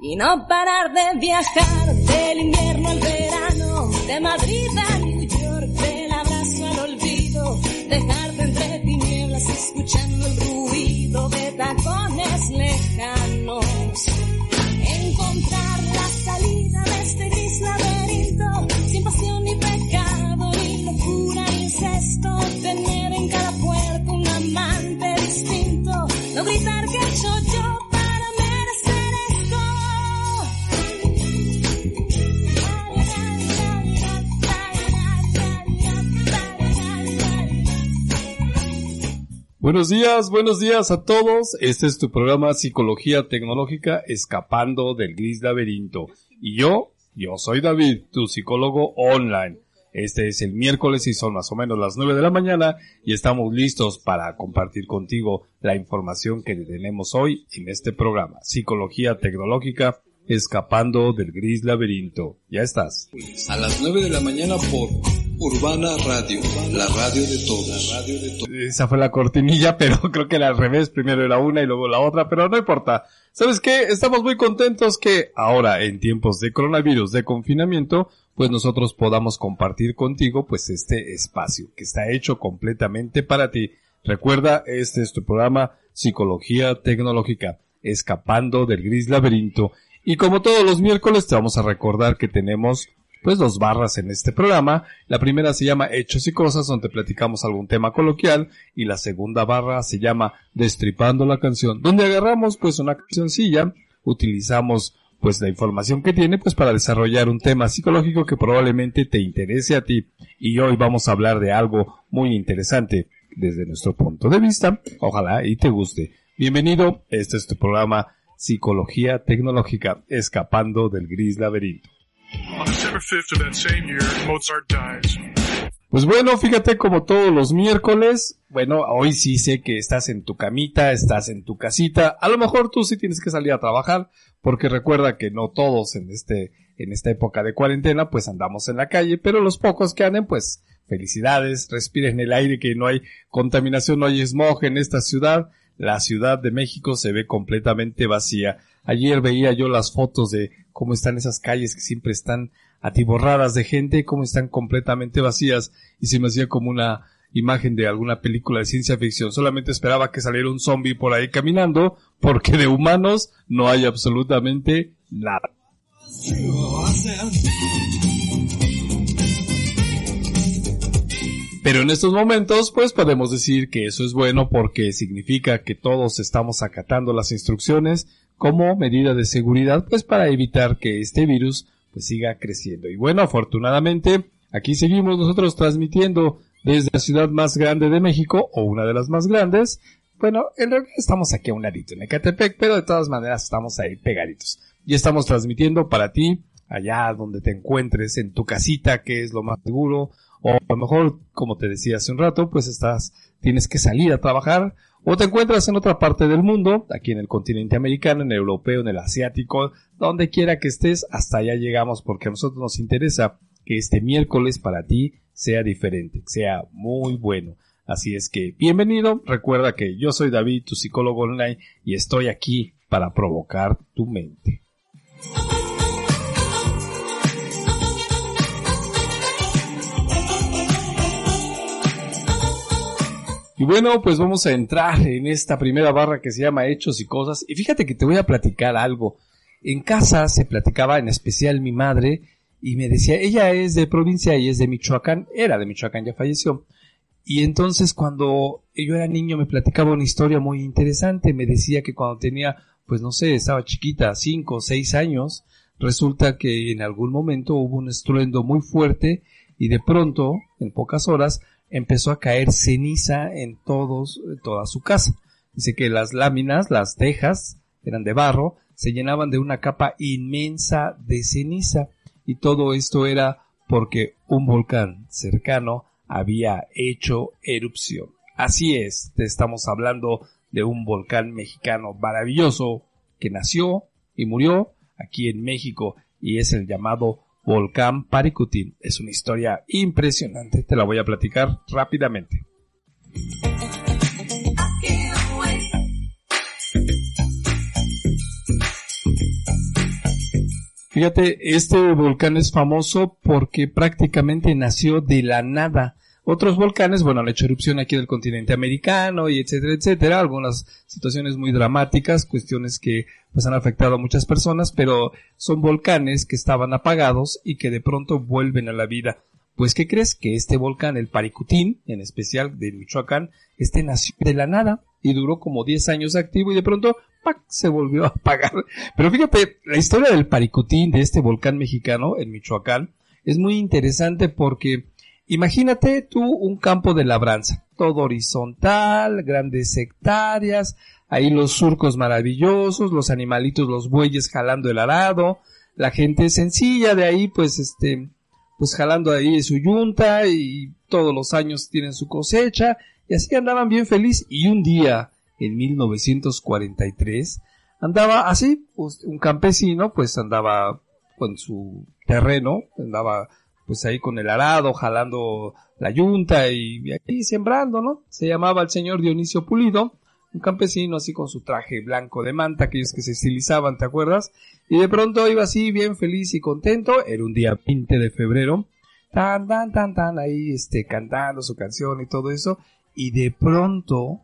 y no parar de viajar del invierno al verano, de Madrid a New York, del abrazo al olvido, dejarte entre tinieblas escuchando el Buenos días, buenos días a todos. Este es tu programa Psicología Tecnológica Escapando del Gris Laberinto. Y yo, yo soy David, tu psicólogo online. Este es el miércoles y son más o menos las 9 de la mañana y estamos listos para compartir contigo la información que tenemos hoy en este programa. Psicología Tecnológica Escapando del Gris Laberinto. Ya estás. A las 9 de la mañana por Urbana Radio, la radio de todos. La radio de todos. Esa fue la cortinilla, pero creo que era al revés. Primero era una y luego la otra, pero no importa. ¿Sabes qué? Estamos muy contentos que ahora, en tiempos de coronavirus, de confinamiento, pues nosotros podamos compartir contigo, pues este espacio que está hecho completamente para ti. Recuerda, este es tu programa Psicología Tecnológica, escapando del gris laberinto. Y como todos los miércoles, te vamos a recordar que tenemos pues dos barras en este programa. La primera se llama Hechos y Cosas, donde platicamos algún tema coloquial, y la segunda barra se llama Destripando la canción, donde agarramos pues una cancioncilla, utilizamos pues la información que tiene pues para desarrollar un tema psicológico que probablemente te interese a ti. Y hoy vamos a hablar de algo muy interesante desde nuestro punto de vista. Ojalá y te guste. Bienvenido, este es tu programa Psicología Tecnológica, escapando del gris laberinto. On December 5th of that same year, Mozart dies. Pues bueno, fíjate como todos los miércoles, bueno, hoy sí sé que estás en tu camita, estás en tu casita, a lo mejor tú sí tienes que salir a trabajar, porque recuerda que no todos en este, en esta época de cuarentena, pues andamos en la calle, pero los pocos que anden, pues felicidades, respiren el aire, que no hay contaminación, no hay smog en esta ciudad, la Ciudad de México se ve completamente vacía. Ayer veía yo las fotos de cómo están esas calles que siempre están atiborradas de gente, cómo están completamente vacías y se me hacía como una imagen de alguna película de ciencia ficción. Solamente esperaba que saliera un zombie por ahí caminando porque de humanos no hay absolutamente nada. Pero en estos momentos, pues podemos decir que eso es bueno porque significa que todos estamos acatando las instrucciones como medida de seguridad, pues para evitar que este virus pues siga creciendo. Y bueno, afortunadamente, aquí seguimos nosotros transmitiendo desde la ciudad más grande de México, o una de las más grandes. Bueno, en realidad estamos aquí a un ladito, en Ecatepec, pero de todas maneras estamos ahí pegaditos. Y estamos transmitiendo para ti, allá donde te encuentres, en tu casita, que es lo más seguro, o a lo mejor, como te decía hace un rato, pues estás, tienes que salir a trabajar, o te encuentras en otra parte del mundo, aquí en el continente americano, en el europeo, en el asiático, donde quiera que estés, hasta allá llegamos porque a nosotros nos interesa que este miércoles para ti sea diferente, sea muy bueno. Así es que bienvenido, recuerda que yo soy David, tu psicólogo online, y estoy aquí para provocar tu mente. Y bueno, pues vamos a entrar en esta primera barra que se llama Hechos y Cosas. Y fíjate que te voy a platicar algo. En casa se platicaba, en especial mi madre, y me decía, ella es de provincia y es de Michoacán, era de Michoacán, ya falleció. Y entonces cuando yo era niño me platicaba una historia muy interesante, me decía que cuando tenía, pues no sé, estaba chiquita, cinco o seis años, resulta que en algún momento hubo un estruendo muy fuerte y de pronto, en pocas horas, empezó a caer ceniza en todos, toda su casa. Dice que las láminas, las tejas, eran de barro, se llenaban de una capa inmensa de ceniza y todo esto era porque un volcán cercano había hecho erupción. Así es, te estamos hablando de un volcán mexicano maravilloso que nació y murió aquí en México y es el llamado Volcán Paricutín. Es una historia impresionante, te la voy a platicar rápidamente. Fíjate, este volcán es famoso porque prácticamente nació de la nada. Otros volcanes, bueno, han hecho erupción aquí del continente americano y etcétera, etcétera. Algunas situaciones muy dramáticas, cuestiones que pues han afectado a muchas personas, pero son volcanes que estaban apagados y que de pronto vuelven a la vida. Pues, ¿qué crees? Que este volcán, el Paricutín, en especial de Michoacán, este nació de la nada y duró como 10 años activo y de pronto ¡pac! se volvió a apagar. Pero fíjate, la historia del Paricutín, de este volcán mexicano en Michoacán, es muy interesante porque imagínate tú un campo de labranza, todo horizontal, grandes hectáreas, ahí los surcos maravillosos, los animalitos, los bueyes jalando el arado, la gente sencilla de ahí, pues este, pues jalando ahí su yunta y todos los años tienen su cosecha. Y así andaban bien feliz. Y un día en 1943 andaba así, pues, un campesino pues andaba con su terreno, andaba pues ahí con el arado, jalando la yunta y, ahí sembrando, ¿no? Se llamaba el señor Dionisio Pulido, un campesino así con su traje blanco de manta, aquellos que se estilizaban, ¿te acuerdas? Y de pronto iba así bien feliz y contento, era un día 20 de febrero, tan, tan, tan, tan, ahí este, cantando su canción y todo eso, y de pronto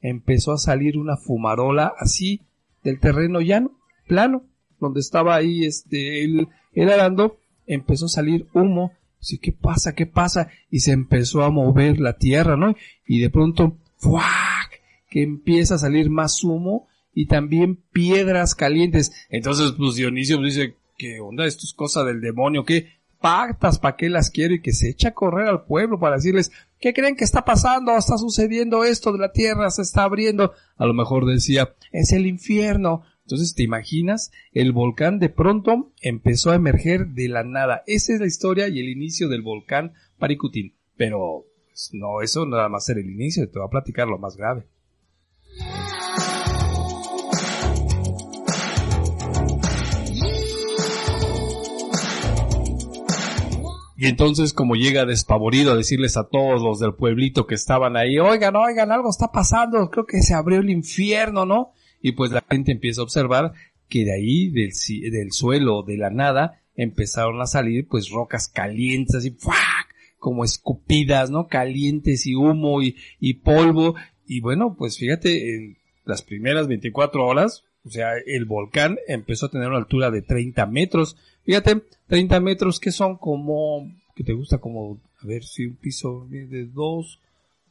empezó a salir una fumarola así del terreno llano, plano, donde estaba ahí este, él, él arando, empezó a salir humo, Dice, ¿qué pasa? ¿Qué pasa? Y se empezó a mover la tierra, ¿no? Y de pronto, ¡fuac! que empieza a salir más humo y también piedras calientes. Entonces, pues Dionisio pues, dice, ¿qué onda? Esto es cosa del demonio, ¿qué? Pactas, ¿para qué las quiere? Y que se echa a correr al pueblo para decirles, ¿qué creen que está pasando? Está sucediendo esto de la tierra, se está abriendo. A lo mejor decía, es el infierno. Entonces, ¿te imaginas? El volcán de pronto empezó a emerger de la nada. Esa es la historia y el inicio del volcán Paricutín. Pero, pues, no, eso nada más era el inicio, te voy a platicar lo más grave. Y entonces como llega despavorido a decirles a todos los del pueblito que estaban ahí, oigan, oigan, algo está pasando, creo que se abrió el infierno, ¿no? Y pues la gente empieza a observar que de ahí, del, del suelo, de la nada, empezaron a salir pues rocas calientes, así, ¡fuac! como escupidas, ¿no? Calientes y humo y, y polvo. Y bueno, pues fíjate, en las primeras 24 horas, o sea, el volcán empezó a tener una altura de 30 metros. Fíjate, 30 metros que son como, que te gusta como, a ver si un piso de dos,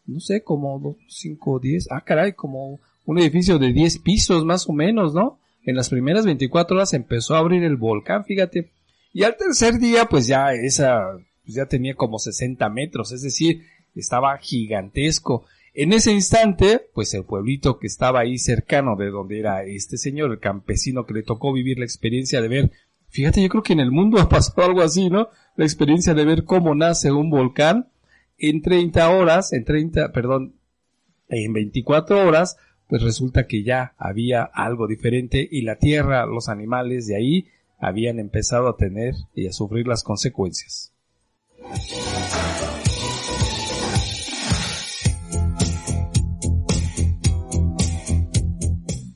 no sé, como dos, cinco, diez, ah caray, como un edificio de 10 pisos más o menos, ¿no? En las primeras 24 horas empezó a abrir el volcán, fíjate. Y al tercer día, pues ya esa, pues ya tenía como 60 metros, es decir, estaba gigantesco. En ese instante, pues el pueblito que estaba ahí cercano de donde era este señor, el campesino que le tocó vivir la experiencia de ver, fíjate, yo creo que en el mundo ha pasado algo así, ¿no? La experiencia de ver cómo nace un volcán en 30 horas, en 30, perdón, en 24 horas, pues resulta que ya había algo diferente y la tierra, los animales de ahí habían empezado a tener y a sufrir las consecuencias.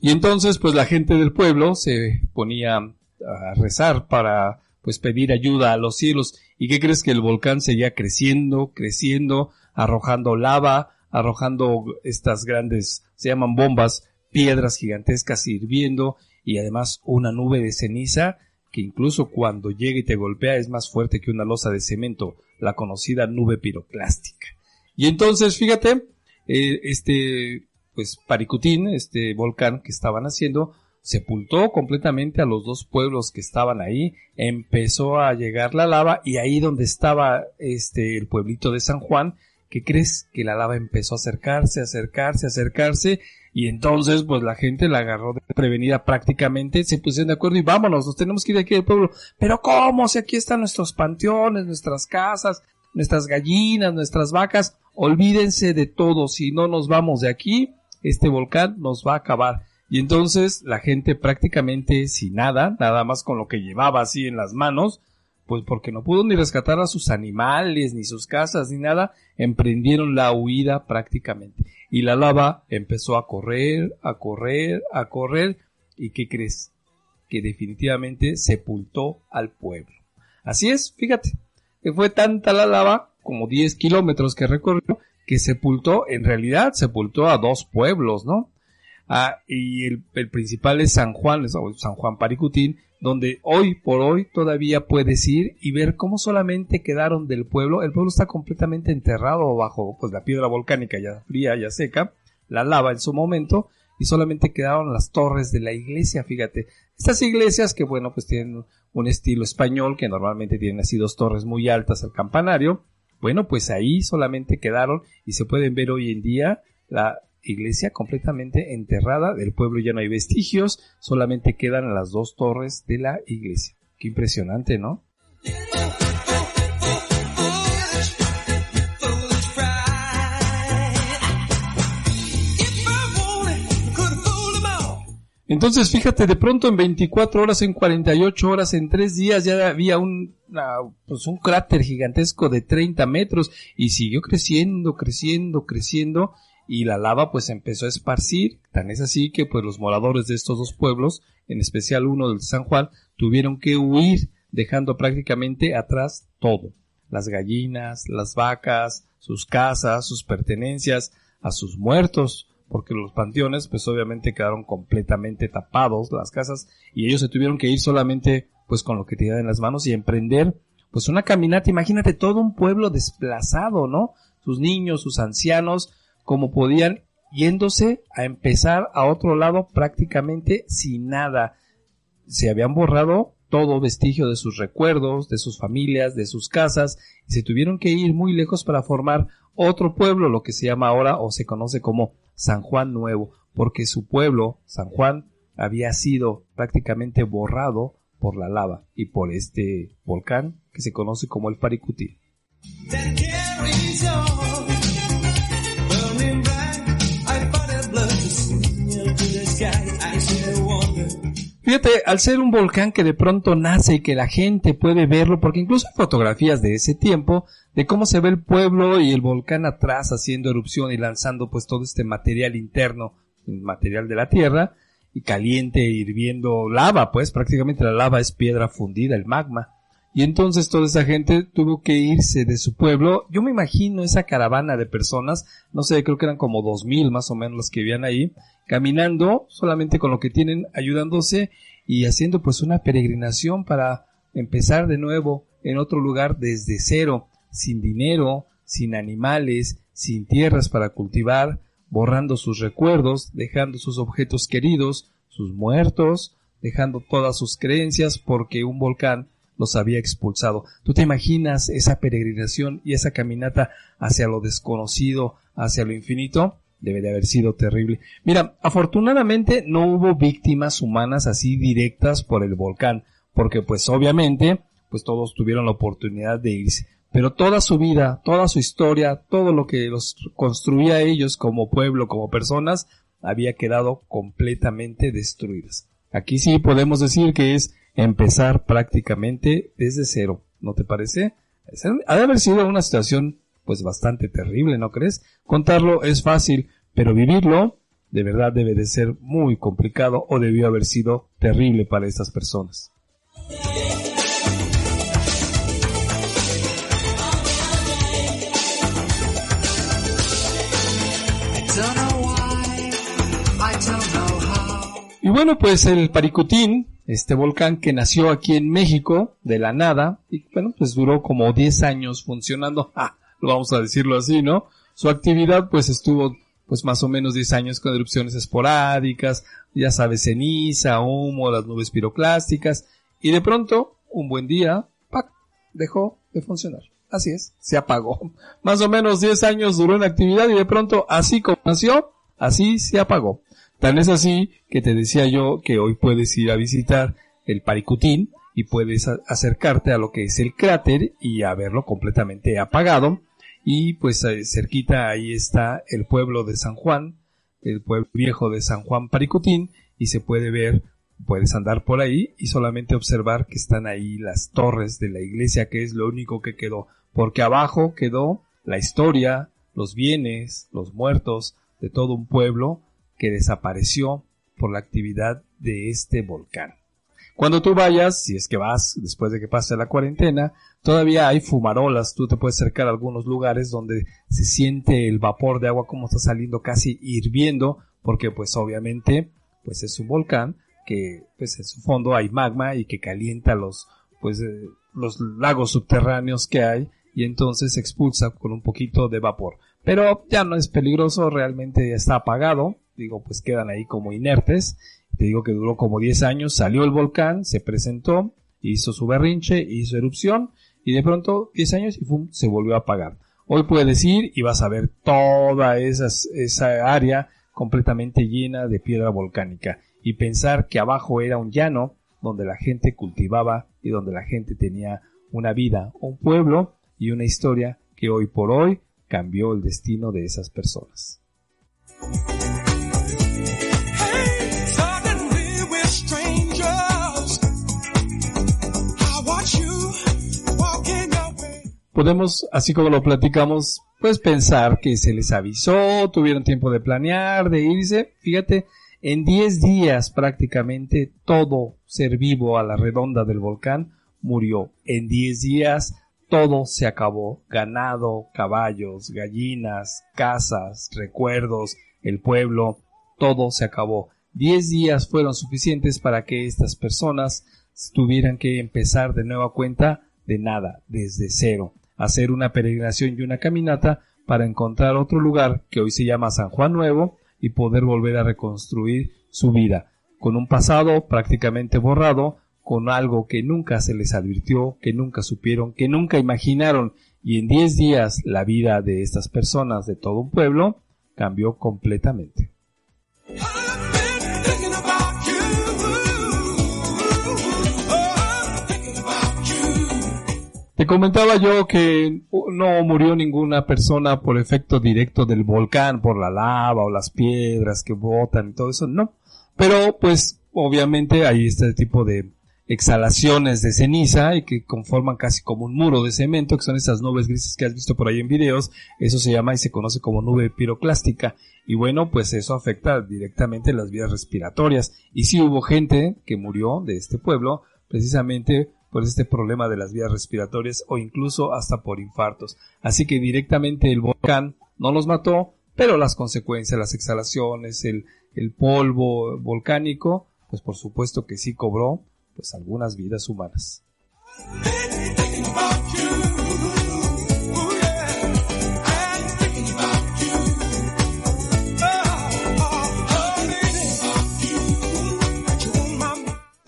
Y entonces, pues la gente del pueblo se ponía a rezar para, pues pedir ayuda a los cielos. ¿Y qué crees que el volcán seguía creciendo, creciendo, arrojando lava, arrojando estas grandes, se llaman bombas, piedras gigantescas hirviendo y además una nube de ceniza que incluso cuando llega y te golpea es más fuerte que una losa de cemento, la conocida nube piroclástica. Y entonces, fíjate, eh, este pues Paricutín, este volcán que estaban haciendo, sepultó completamente a los dos pueblos que estaban ahí, empezó a llegar la lava y ahí donde estaba este el pueblito de San Juan, ¿qué crees? Que la lava empezó a acercarse, acercarse, acercarse y entonces pues la gente la agarró de prevenida prácticamente, se pusieron de acuerdo y vámonos, nos tenemos que ir de aquí del pueblo. Pero ¿cómo? Si aquí están nuestros panteones, nuestras casas, nuestras gallinas, nuestras vacas, olvídense de todo, si no nos vamos de aquí, este volcán nos va a acabar. Y entonces la gente prácticamente sin nada, nada más con lo que llevaba así en las manos, pues porque no pudo ni rescatar a sus animales, ni sus casas, ni nada, emprendieron la huida prácticamente. Y la lava empezó a correr, a correr, a correr. ¿Y qué crees? que definitivamente sepultó al pueblo. Así es, fíjate, que fue tanta la lava, como 10 kilómetros que recorrió, que sepultó, en realidad sepultó a dos pueblos, ¿no? Ah, y el, el, principal es San Juan, San Juan Paricutín, donde hoy por hoy todavía puedes ir y ver cómo solamente quedaron del pueblo. El pueblo está completamente enterrado bajo pues, la piedra volcánica ya fría, ya seca, la lava en su momento, y solamente quedaron las torres de la iglesia, fíjate. Estas iglesias que, bueno, pues tienen un estilo español, que normalmente tienen así dos torres muy altas al campanario. Bueno, pues ahí solamente quedaron y se pueden ver hoy en día la iglesia completamente enterrada, del pueblo ya no hay vestigios, solamente quedan las dos torres de la iglesia. Qué impresionante, ¿no? Entonces, fíjate, de pronto en 24 horas, en 48 horas, en 3 días ya había un, pues un cráter gigantesco de 30 metros y siguió creciendo, creciendo, creciendo y la lava pues empezó a esparcir, tan es así que pues los moradores de estos dos pueblos, en especial uno del San Juan, tuvieron que huir dejando prácticamente atrás todo, las gallinas, las vacas, sus casas, sus pertenencias, a sus muertos, porque los panteones pues obviamente quedaron completamente tapados las casas y ellos se tuvieron que ir solamente pues con lo que tenían en las manos y emprender pues una caminata, imagínate todo un pueblo desplazado, ¿no? Sus niños, sus ancianos, como podían yéndose a empezar a otro lado prácticamente sin nada. Se habían borrado todo vestigio de sus recuerdos, de sus familias, de sus casas, y se tuvieron que ir muy lejos para formar otro pueblo, lo que se llama ahora o se conoce como San Juan Nuevo, porque su pueblo, San Juan, había sido prácticamente borrado por la lava y por este volcán que se conoce como el Paricutín. Fíjate, al ser un volcán que de pronto nace y que la gente puede verlo, porque incluso hay fotografías de ese tiempo, de cómo se ve el pueblo y el volcán atrás haciendo erupción y lanzando pues todo este material interno, material de la tierra, y caliente, hirviendo lava, pues prácticamente la lava es piedra fundida, el magma. Y entonces toda esa gente tuvo que irse de su pueblo. Yo me imagino esa caravana de personas, no sé, creo que eran como dos mil más o menos los que vivían ahí, caminando solamente con lo que tienen, ayudándose y haciendo pues una peregrinación para empezar de nuevo en otro lugar desde cero, sin dinero, sin animales, sin tierras para cultivar, borrando sus recuerdos, dejando sus objetos queridos, sus muertos, dejando todas sus creencias porque un volcán los había expulsado. ¿Tú te imaginas esa peregrinación y esa caminata hacia lo desconocido, hacia lo infinito? Debe de haber sido terrible. Mira, afortunadamente no hubo víctimas humanas así directas por el volcán, porque pues obviamente, pues todos tuvieron la oportunidad de irse. Pero toda su vida, toda su historia, todo lo que los construía ellos como pueblo, como personas, había quedado completamente destruidas. Aquí sí podemos decir que es empezar prácticamente desde cero, ¿no te parece? Ha de haber sido una situación pues bastante terrible, ¿no crees? Contarlo es fácil, pero vivirlo de verdad debe de ser muy complicado o debió haber sido terrible para estas personas. Y bueno, pues el Paricutín este volcán que nació aquí en México de la nada y bueno, pues duró como 10 años funcionando, lo vamos a decirlo así, ¿no? Su actividad pues estuvo pues más o menos 10 años con erupciones esporádicas, ya sabes, ceniza, humo, las nubes piroclásticas y de pronto, un buen día, ¡pac! dejó de funcionar. Así es, se apagó. Más o menos 10 años duró en actividad y de pronto, así como nació, así se apagó. Tan es así que te decía yo que hoy puedes ir a visitar el Paricutín y puedes acercarte a lo que es el cráter y a verlo completamente apagado. Y pues eh, cerquita ahí está el pueblo de San Juan, el pueblo viejo de San Juan Paricutín y se puede ver, puedes andar por ahí y solamente observar que están ahí las torres de la iglesia que es lo único que quedó, porque abajo quedó la historia, los bienes, los muertos de todo un pueblo que desapareció por la actividad de este volcán. Cuando tú vayas, si es que vas después de que pase la cuarentena, todavía hay fumarolas, tú te puedes acercar a algunos lugares donde se siente el vapor de agua como está saliendo casi hirviendo, porque pues obviamente pues es un volcán que pues en su fondo hay magma y que calienta los pues eh, los lagos subterráneos que hay y entonces se expulsa con un poquito de vapor. Pero ya no es peligroso, realmente ya está apagado, digo pues quedan ahí como inertes te digo que duró como 10 años, salió el volcán, se presentó, hizo su berrinche, hizo erupción y de pronto 10 años y ¡fum! se volvió a apagar. Hoy puedes ir y vas a ver toda esas, esa área completamente llena de piedra volcánica y pensar que abajo era un llano donde la gente cultivaba y donde la gente tenía una vida, un pueblo y una historia que hoy por hoy cambió el destino de esas personas. Podemos, así como lo platicamos, pues pensar que se les avisó, tuvieron tiempo de planear, de irse. Fíjate, en 10 días prácticamente todo ser vivo a la redonda del volcán murió. En 10 días todo se acabó. Ganado, caballos, gallinas, casas, recuerdos, el pueblo, todo se acabó. 10 días fueron suficientes para que estas personas tuvieran que empezar de nueva cuenta de nada, desde cero hacer una peregrinación y una caminata para encontrar otro lugar que hoy se llama San Juan Nuevo y poder volver a reconstruir su vida, con un pasado prácticamente borrado, con algo que nunca se les advirtió, que nunca supieron, que nunca imaginaron, y en 10 días la vida de estas personas de todo un pueblo cambió completamente. Te comentaba yo que no murió ninguna persona por efecto directo del volcán, por la lava o las piedras que botan y todo eso, no. Pero pues obviamente hay este tipo de exhalaciones de ceniza y que conforman casi como un muro de cemento, que son esas nubes grises que has visto por ahí en videos, eso se llama y se conoce como nube piroclástica. Y bueno, pues eso afecta directamente las vías respiratorias. Y sí hubo gente que murió de este pueblo precisamente por este problema de las vías respiratorias o incluso hasta por infartos. Así que directamente el volcán no los mató, pero las consecuencias, las exhalaciones, el, el polvo volcánico, pues por supuesto que sí cobró pues algunas vidas humanas.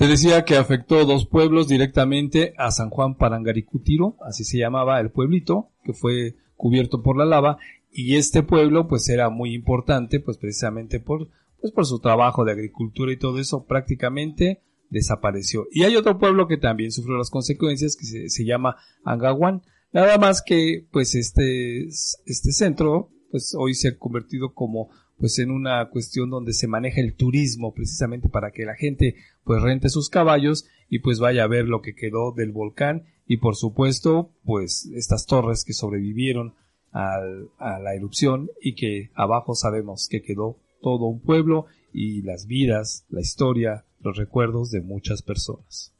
Decía que afectó dos pueblos directamente a San Juan Parangaricutiro, así se llamaba el pueblito, que fue cubierto por la lava, y este pueblo pues era muy importante, pues precisamente por, pues por su trabajo de agricultura y todo eso, prácticamente desapareció. Y hay otro pueblo que también sufrió las consecuencias, que se, se llama Angawan, nada más que pues este, este centro, pues hoy se ha convertido como pues en una cuestión donde se maneja el turismo precisamente para que la gente pues rente sus caballos y pues vaya a ver lo que quedó del volcán y por supuesto pues estas torres que sobrevivieron a la erupción y que abajo sabemos que quedó todo un pueblo y las vidas, la historia, los recuerdos de muchas personas.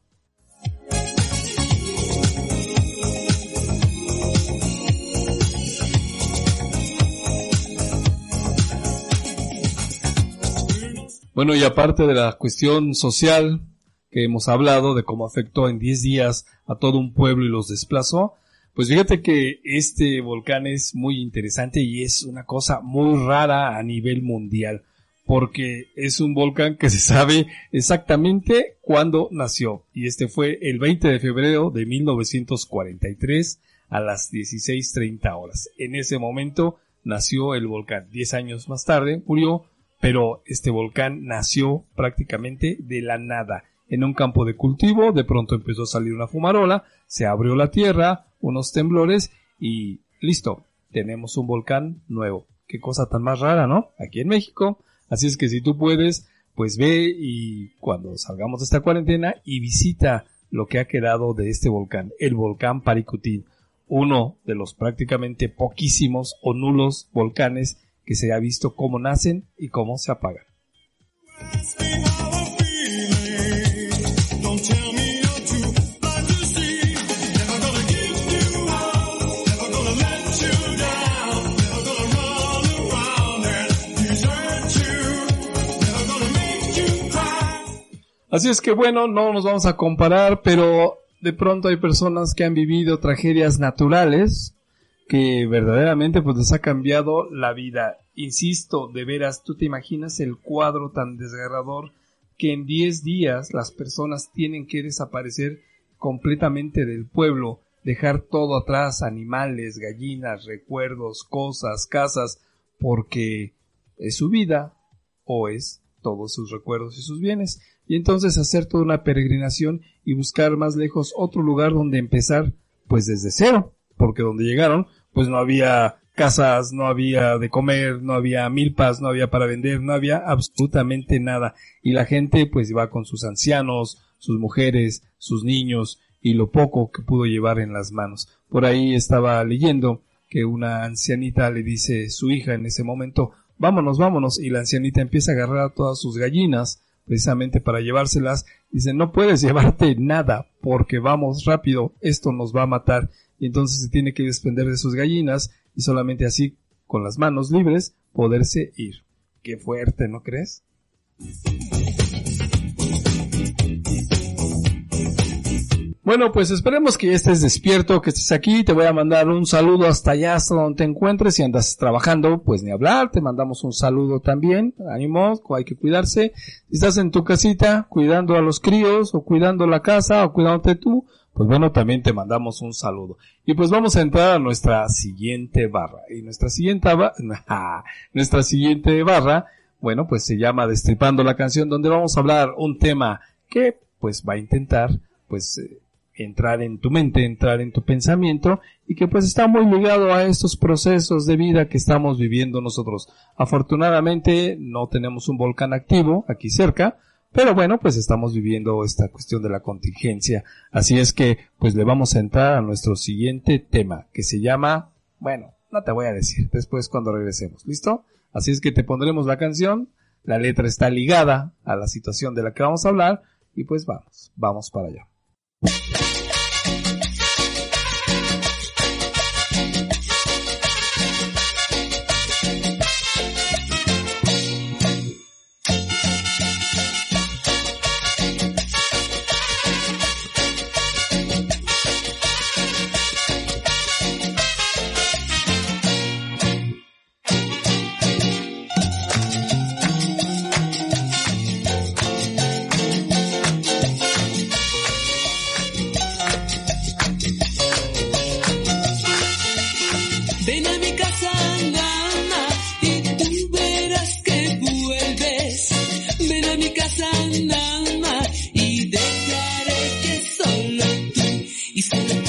Bueno, y aparte de la cuestión social que hemos hablado de cómo afectó en 10 días a todo un pueblo y los desplazó, pues fíjate que este volcán es muy interesante y es una cosa muy rara a nivel mundial, porque es un volcán que se sabe exactamente cuándo nació, y este fue el 20 de febrero de 1943 a las 16.30 horas. En ese momento nació el volcán. Diez años más tarde murió pero este volcán nació prácticamente de la nada. En un campo de cultivo, de pronto empezó a salir una fumarola, se abrió la tierra, unos temblores y listo, tenemos un volcán nuevo. Qué cosa tan más rara, ¿no? Aquí en México. Así es que si tú puedes, pues ve y cuando salgamos de esta cuarentena y visita lo que ha quedado de este volcán, el volcán Paricutín, uno de los prácticamente poquísimos o nulos volcanes que se ha visto cómo nacen y cómo se apagan. Así es que bueno, no nos vamos a comparar, pero de pronto hay personas que han vivido tragedias naturales que verdaderamente pues les ha cambiado la vida. Insisto, de veras, tú te imaginas el cuadro tan desgarrador que en 10 días las personas tienen que desaparecer completamente del pueblo, dejar todo atrás, animales, gallinas, recuerdos, cosas, casas, porque es su vida o es todos sus recuerdos y sus bienes. Y entonces hacer toda una peregrinación y buscar más lejos otro lugar donde empezar pues desde cero, porque donde llegaron pues no había casas, no había de comer, no había milpas, no había para vender, no había absolutamente nada. Y la gente pues iba con sus ancianos, sus mujeres, sus niños y lo poco que pudo llevar en las manos. Por ahí estaba leyendo que una ancianita le dice su hija en ese momento, vámonos, vámonos, y la ancianita empieza a agarrar a todas sus gallinas, precisamente para llevárselas, dice, no puedes llevarte nada, porque vamos rápido, esto nos va a matar, y entonces se tiene que desprender de sus gallinas, y solamente así, con las manos libres, poderse ir. Qué fuerte, ¿no crees? Bueno, pues esperemos que estés despierto, que estés aquí. Te voy a mandar un saludo hasta allá, hasta donde te encuentres. Si andas trabajando, pues ni hablar. Te mandamos un saludo también. Ánimo, hay que cuidarse. Si estás en tu casita, cuidando a los críos, o cuidando la casa, o cuidándote tú, pues bueno, también te mandamos un saludo. Y pues vamos a entrar a nuestra siguiente barra. Y nuestra siguiente barra, nuestra siguiente barra, bueno, pues se llama Destripando la canción, donde vamos a hablar un tema que pues va a intentar, pues, eh, entrar en tu mente, entrar en tu pensamiento y que pues está muy ligado a estos procesos de vida que estamos viviendo nosotros. Afortunadamente no tenemos un volcán activo aquí cerca, pero bueno, pues estamos viviendo esta cuestión de la contingencia. Así es que pues le vamos a entrar a nuestro siguiente tema que se llama, bueno, no te voy a decir después cuando regresemos, ¿listo? Así es que te pondremos la canción, la letra está ligada a la situación de la que vamos a hablar y pues vamos, vamos para allá. Y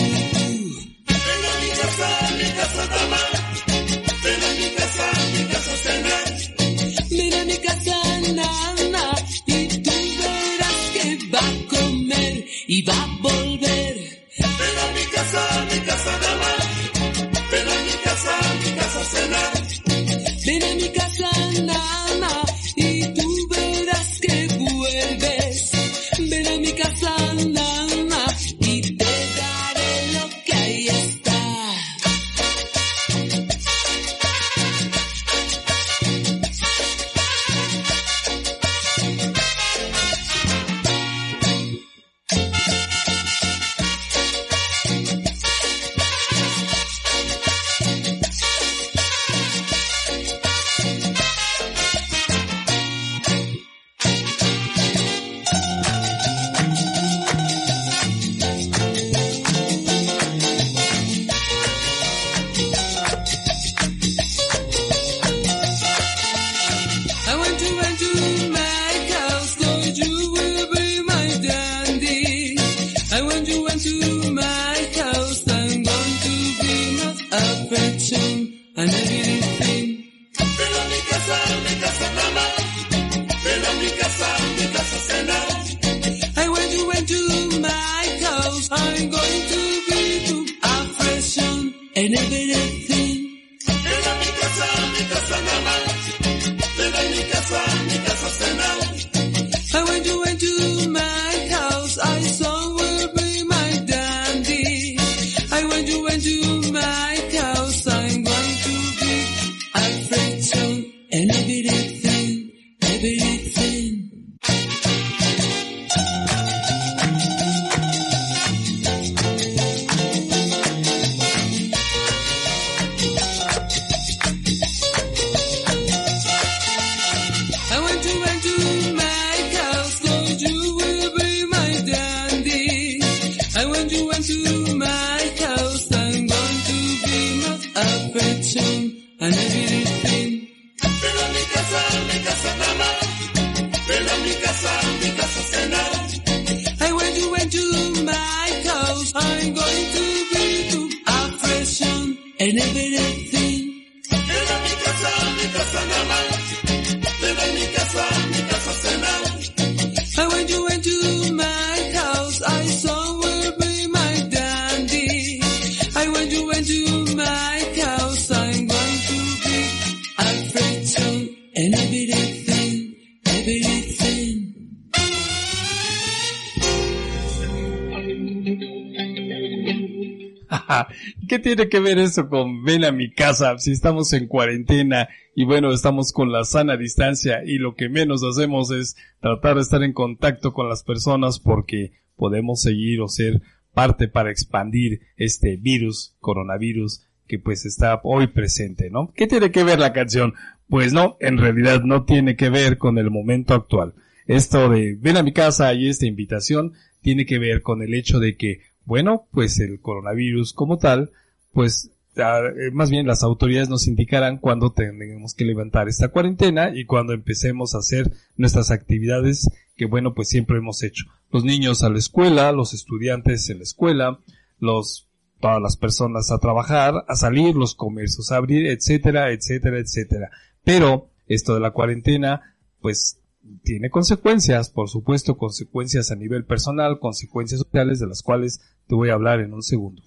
tiene que ver eso con ven a mi casa si estamos en cuarentena y bueno, estamos con la sana distancia y lo que menos hacemos es tratar de estar en contacto con las personas porque podemos seguir o ser parte para expandir este virus, coronavirus, que pues está hoy presente, ¿no? ¿Qué tiene que ver la canción? Pues no, en realidad no tiene que ver con el momento actual. Esto de ven a mi casa y esta invitación tiene que ver con el hecho de que, bueno, pues el coronavirus como tal, pues eh, más bien las autoridades nos indicarán cuándo tenemos que levantar esta cuarentena y cuando empecemos a hacer nuestras actividades que bueno pues siempre hemos hecho. Los niños a la escuela, los estudiantes en la escuela, los todas las personas a trabajar, a salir, los comercios a abrir, etcétera, etcétera, etcétera. Pero esto de la cuarentena pues tiene consecuencias, por supuesto, consecuencias a nivel personal, consecuencias sociales de las cuales te voy a hablar en un segundo.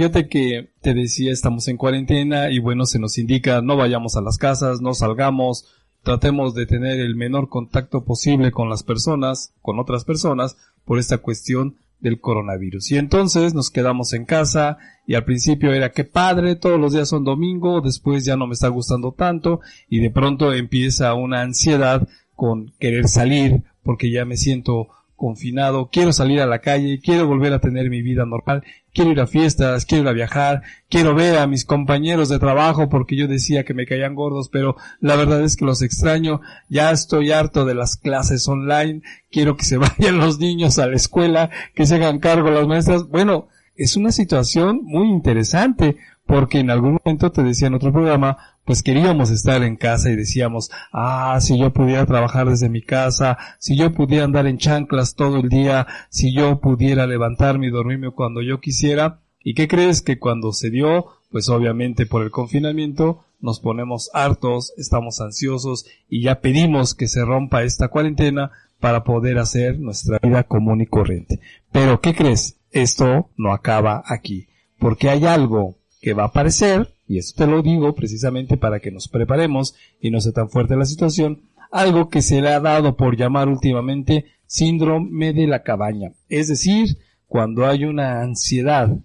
Fíjate que te decía, estamos en cuarentena y bueno, se nos indica no vayamos a las casas, no salgamos, tratemos de tener el menor contacto posible con las personas, con otras personas, por esta cuestión del coronavirus. Y entonces nos quedamos en casa y al principio era que padre, todos los días son domingo, después ya no me está gustando tanto y de pronto empieza una ansiedad con querer salir porque ya me siento confinado, quiero salir a la calle, quiero volver a tener mi vida normal, quiero ir a fiestas, quiero ir a viajar, quiero ver a mis compañeros de trabajo porque yo decía que me caían gordos, pero la verdad es que los extraño, ya estoy harto de las clases online, quiero que se vayan los niños a la escuela, que se hagan cargo las maestras. Bueno, es una situación muy interesante porque en algún momento te decía en otro programa, pues queríamos estar en casa y decíamos, ah, si yo pudiera trabajar desde mi casa, si yo pudiera andar en chanclas todo el día, si yo pudiera levantarme y dormirme cuando yo quisiera. ¿Y qué crees que cuando se dio, pues obviamente por el confinamiento, nos ponemos hartos, estamos ansiosos y ya pedimos que se rompa esta cuarentena para poder hacer nuestra vida común y corriente. Pero ¿qué crees? Esto no acaba aquí, porque hay algo que va a aparecer, y esto te lo digo precisamente para que nos preparemos y no sea tan fuerte la situación, algo que se le ha dado por llamar últimamente síndrome de la cabaña. Es decir, cuando hay una ansiedad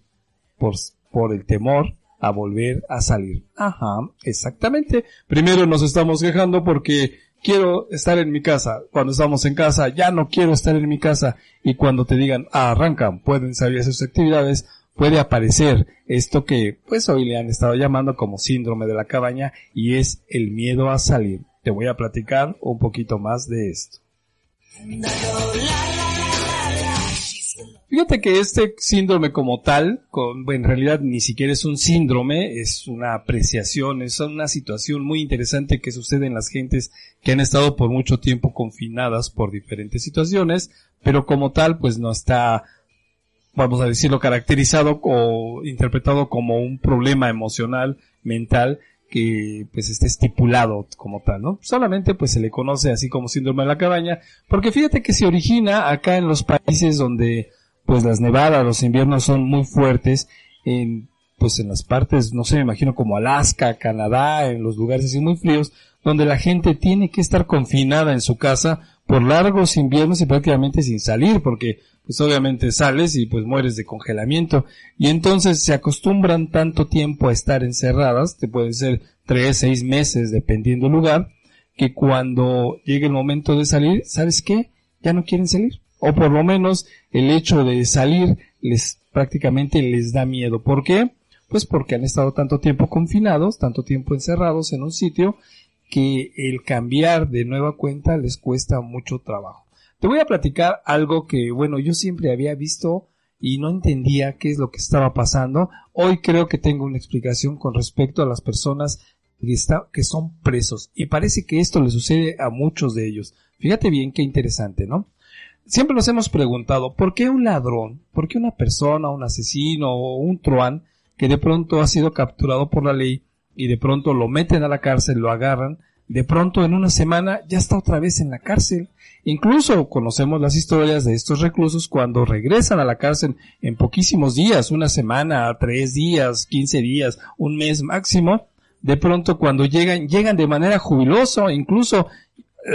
por, por el temor a volver a salir. Ajá, exactamente. Primero nos estamos quejando porque quiero estar en mi casa. Cuando estamos en casa, ya no quiero estar en mi casa. Y cuando te digan, ah, arrancan, pueden salir a sus actividades, puede aparecer esto que pues hoy le han estado llamando como síndrome de la cabaña y es el miedo a salir. Te voy a platicar un poquito más de esto. Fíjate que este síndrome como tal, en realidad ni siquiera es un síndrome, es una apreciación, es una situación muy interesante que sucede en las gentes que han estado por mucho tiempo confinadas por diferentes situaciones, pero como tal pues no está vamos a decirlo, caracterizado o interpretado como un problema emocional, mental, que pues esté estipulado como tal, ¿no? Solamente pues se le conoce así como síndrome de la cabaña, porque fíjate que se origina acá en los países donde pues las nevadas, los inviernos son muy fuertes, en pues en las partes, no sé, me imagino como Alaska, Canadá, en los lugares así muy fríos, donde la gente tiene que estar confinada en su casa por largos inviernos y prácticamente sin salir, porque pues obviamente sales y pues mueres de congelamiento. Y entonces se acostumbran tanto tiempo a estar encerradas, te pueden ser tres, seis meses dependiendo el lugar, que cuando llegue el momento de salir, ¿sabes qué? Ya no quieren salir. O por lo menos el hecho de salir les prácticamente les da miedo. ¿Por qué? Pues porque han estado tanto tiempo confinados, tanto tiempo encerrados en un sitio, que el cambiar de nueva cuenta les cuesta mucho trabajo. Te voy a platicar algo que, bueno, yo siempre había visto y no entendía qué es lo que estaba pasando. Hoy creo que tengo una explicación con respecto a las personas que, está, que son presos. Y parece que esto le sucede a muchos de ellos. Fíjate bien qué interesante, ¿no? Siempre nos hemos preguntado, ¿por qué un ladrón, por qué una persona, un asesino o un truán que de pronto ha sido capturado por la ley y de pronto lo meten a la cárcel, lo agarran, de pronto en una semana ya está otra vez en la cárcel. Incluso conocemos las historias de estos reclusos cuando regresan a la cárcel en poquísimos días, una semana, tres días, quince días, un mes máximo, de pronto cuando llegan, llegan de manera jubilosa, incluso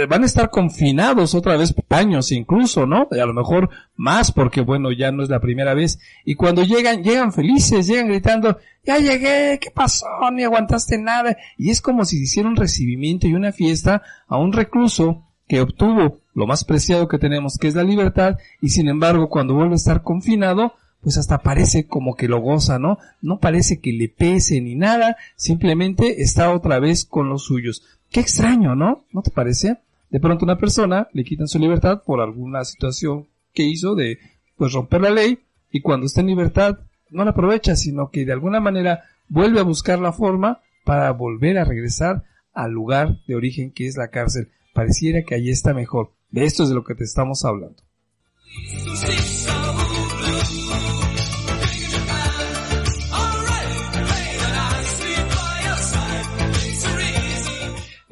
van a estar confinados otra vez años incluso, ¿no? A lo mejor más porque bueno, ya no es la primera vez. Y cuando llegan, llegan felices, llegan gritando, ya llegué, ¿qué pasó? Ni aguantaste nada. Y es como si hiciera un recibimiento y una fiesta a un recluso que obtuvo lo más preciado que tenemos, que es la libertad, y sin embargo cuando vuelve a estar confinado, pues hasta parece como que lo goza, ¿no? No parece que le pese ni nada, simplemente está otra vez con los suyos. Qué extraño, ¿no? ¿No te parece? De pronto una persona le quitan su libertad por alguna situación que hizo de pues romper la ley y cuando está en libertad no la aprovecha, sino que de alguna manera vuelve a buscar la forma para volver a regresar al lugar de origen que es la cárcel. Pareciera que allí está mejor. De esto es de lo que te estamos hablando.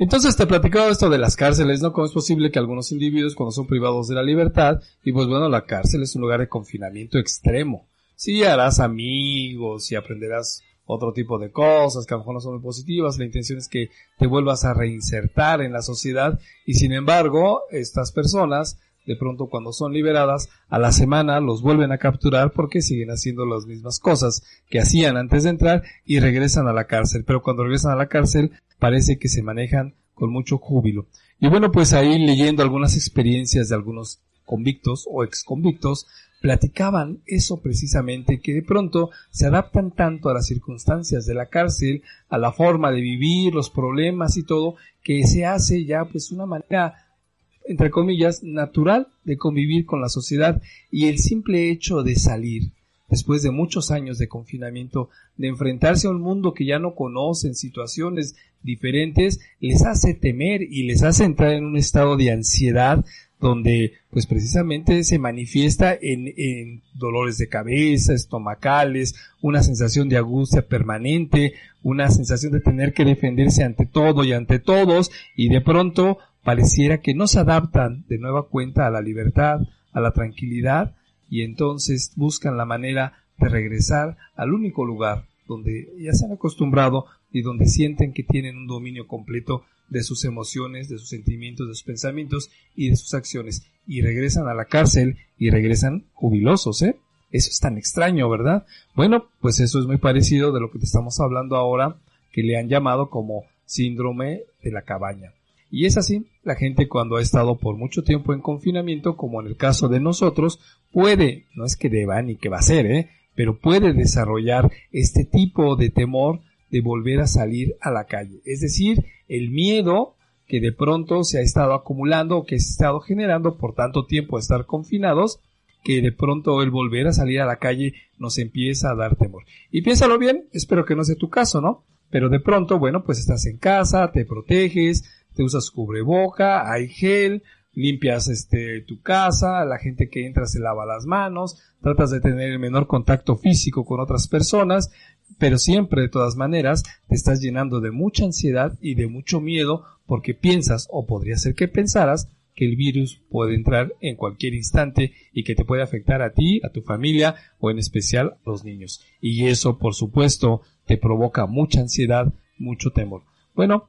Entonces te platicaba esto de las cárceles, ¿no? Cómo es posible que algunos individuos cuando son privados de la libertad, y pues bueno, la cárcel es un lugar de confinamiento extremo. Sí harás amigos y aprenderás otro tipo de cosas que a lo mejor no son muy positivas, la intención es que te vuelvas a reinsertar en la sociedad y sin embargo, estas personas de pronto cuando son liberadas, a la semana los vuelven a capturar porque siguen haciendo las mismas cosas que hacían antes de entrar y regresan a la cárcel. Pero cuando regresan a la cárcel parece que se manejan con mucho júbilo. Y bueno, pues ahí leyendo algunas experiencias de algunos convictos o exconvictos, platicaban eso precisamente, que de pronto se adaptan tanto a las circunstancias de la cárcel, a la forma de vivir, los problemas y todo, que se hace ya pues una manera entre comillas, natural de convivir con la sociedad y el simple hecho de salir, después de muchos años de confinamiento, de enfrentarse a un mundo que ya no conocen, situaciones diferentes, les hace temer y les hace entrar en un estado de ansiedad donde pues precisamente se manifiesta en, en, dolores de cabeza, estomacales, una sensación de angustia permanente, una sensación de tener que defenderse ante todo y ante todos y de pronto pareciera que no se adaptan de nueva cuenta a la libertad, a la tranquilidad, y entonces buscan la manera de regresar al único lugar donde ya se han acostumbrado y donde sienten que tienen un dominio completo de sus emociones, de sus sentimientos, de sus pensamientos y de sus acciones. Y regresan a la cárcel y regresan jubilosos, ¿eh? Eso es tan extraño, ¿verdad? Bueno, pues eso es muy parecido de lo que te estamos hablando ahora, que le han llamado como síndrome de la cabaña. Y es así, la gente cuando ha estado por mucho tiempo en confinamiento, como en el caso de nosotros, puede, no es que deba ni que va a ser, ¿eh? pero puede desarrollar este tipo de temor de volver a salir a la calle. Es decir, el miedo que de pronto se ha estado acumulando o que se ha estado generando por tanto tiempo de estar confinados, que de pronto el volver a salir a la calle nos empieza a dar temor. Y piénsalo bien, espero que no sea tu caso, ¿no? Pero de pronto, bueno, pues estás en casa, te proteges, te usas cubreboca, hay gel, limpias este tu casa, la gente que entra se lava las manos, tratas de tener el menor contacto físico con otras personas, pero siempre de todas maneras te estás llenando de mucha ansiedad y de mucho miedo porque piensas o podría ser que pensaras que el virus puede entrar en cualquier instante y que te puede afectar a ti, a tu familia o en especial a los niños. Y eso, por supuesto, te provoca mucha ansiedad, mucho temor. Bueno,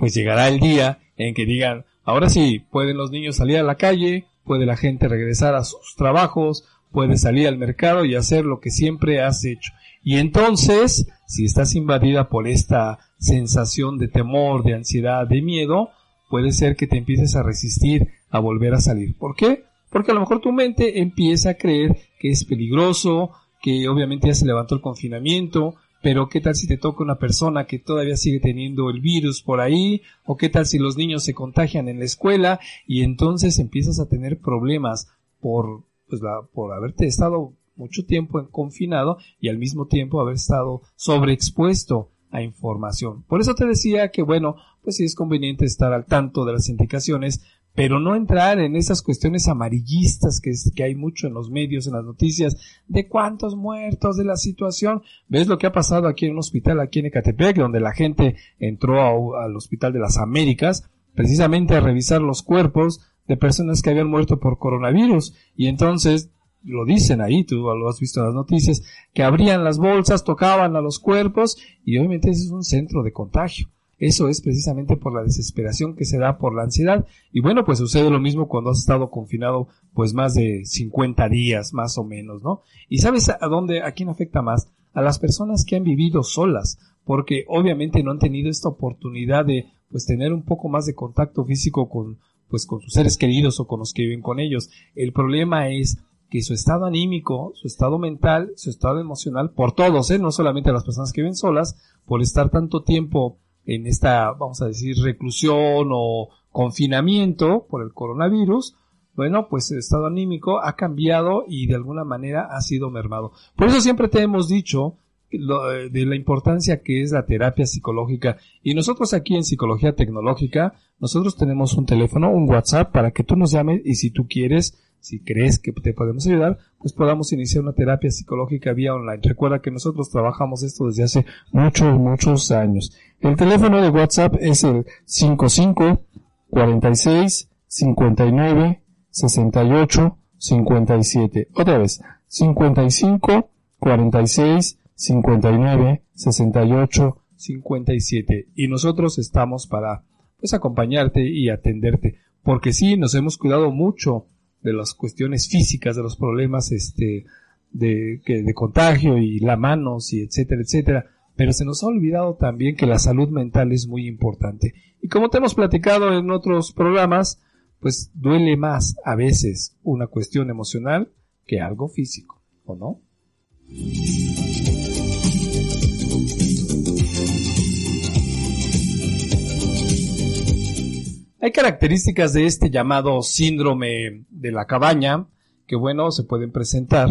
pues llegará el día en que digan, ahora sí, pueden los niños salir a la calle, puede la gente regresar a sus trabajos, puede salir al mercado y hacer lo que siempre has hecho. Y entonces, si estás invadida por esta sensación de temor, de ansiedad, de miedo, puede ser que te empieces a resistir a volver a salir. ¿Por qué? Porque a lo mejor tu mente empieza a creer que es peligroso, que obviamente ya se levantó el confinamiento, pero qué tal si te toca una persona que todavía sigue teniendo el virus por ahí, o qué tal si los niños se contagian en la escuela y entonces empiezas a tener problemas por, pues la, por haberte estado mucho tiempo en confinado y al mismo tiempo haber estado sobreexpuesto a información. Por eso te decía que bueno, pues sí es conveniente estar al tanto de las indicaciones, pero no entrar en esas cuestiones amarillistas que, hay mucho en los medios, en las noticias, de cuántos muertos, de la situación. ¿Ves lo que ha pasado aquí en un hospital aquí en Ecatepec, donde la gente entró al Hospital de las Américas, precisamente a revisar los cuerpos de personas que habían muerto por coronavirus, y entonces lo dicen ahí, tú lo has visto en las noticias, que abrían las bolsas, tocaban a los cuerpos y obviamente ese es un centro de contagio. Eso es precisamente por la desesperación que se da por la ansiedad. Y bueno, pues sucede lo mismo cuando has estado confinado pues más de 50 días, más o menos, ¿no? Y sabes a dónde, a quién afecta más? A las personas que han vivido solas, porque obviamente no han tenido esta oportunidad de pues tener un poco más de contacto físico con pues con sus seres queridos o con los que viven con ellos. El problema es que su estado anímico, su estado mental, su estado emocional, por todos, ¿eh? no solamente las personas que viven solas, por estar tanto tiempo en esta, vamos a decir, reclusión o confinamiento por el coronavirus, bueno, pues el estado anímico ha cambiado y de alguna manera ha sido mermado. Por eso siempre te hemos dicho de la importancia que es la terapia psicológica. Y nosotros aquí en Psicología Tecnológica, nosotros tenemos un teléfono, un WhatsApp para que tú nos llames y si tú quieres, si crees que te podemos ayudar, pues podamos iniciar una terapia psicológica vía online. Recuerda que nosotros trabajamos esto desde hace muchos, muchos años. El teléfono de WhatsApp es el 55 46 59 68 57. Otra vez, 55 46 59 68 57. Y nosotros estamos para pues acompañarte y atenderte, porque sí nos hemos cuidado mucho de las cuestiones físicas, de los problemas este de, que, de contagio y la manos y etcétera, etcétera, pero se nos ha olvidado también que la salud mental es muy importante. Y como te hemos platicado en otros programas, pues duele más a veces una cuestión emocional que algo físico, ¿o no? Hay características de este llamado síndrome de la cabaña que, bueno, se pueden presentar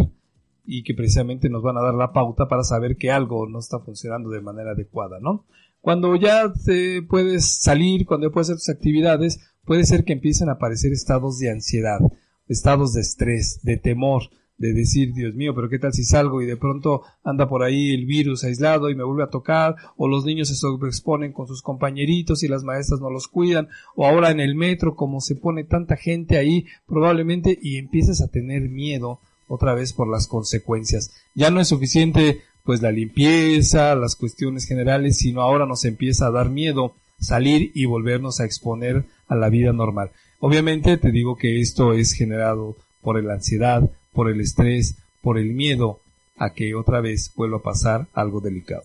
y que precisamente nos van a dar la pauta para saber que algo no está funcionando de manera adecuada, ¿no? Cuando ya te puedes salir, cuando ya puedes hacer tus actividades, puede ser que empiecen a aparecer estados de ansiedad, estados de estrés, de temor, de decir, Dios mío, pero qué tal si salgo y de pronto anda por ahí el virus aislado y me vuelve a tocar, o los niños se sobreexponen con sus compañeritos y las maestras no los cuidan, o ahora en el metro como se pone tanta gente ahí, probablemente y empiezas a tener miedo otra vez por las consecuencias. Ya no es suficiente pues la limpieza, las cuestiones generales, sino ahora nos empieza a dar miedo salir y volvernos a exponer a la vida normal. Obviamente te digo que esto es generado por la ansiedad, por el estrés, por el miedo a que otra vez vuelva a pasar algo delicado.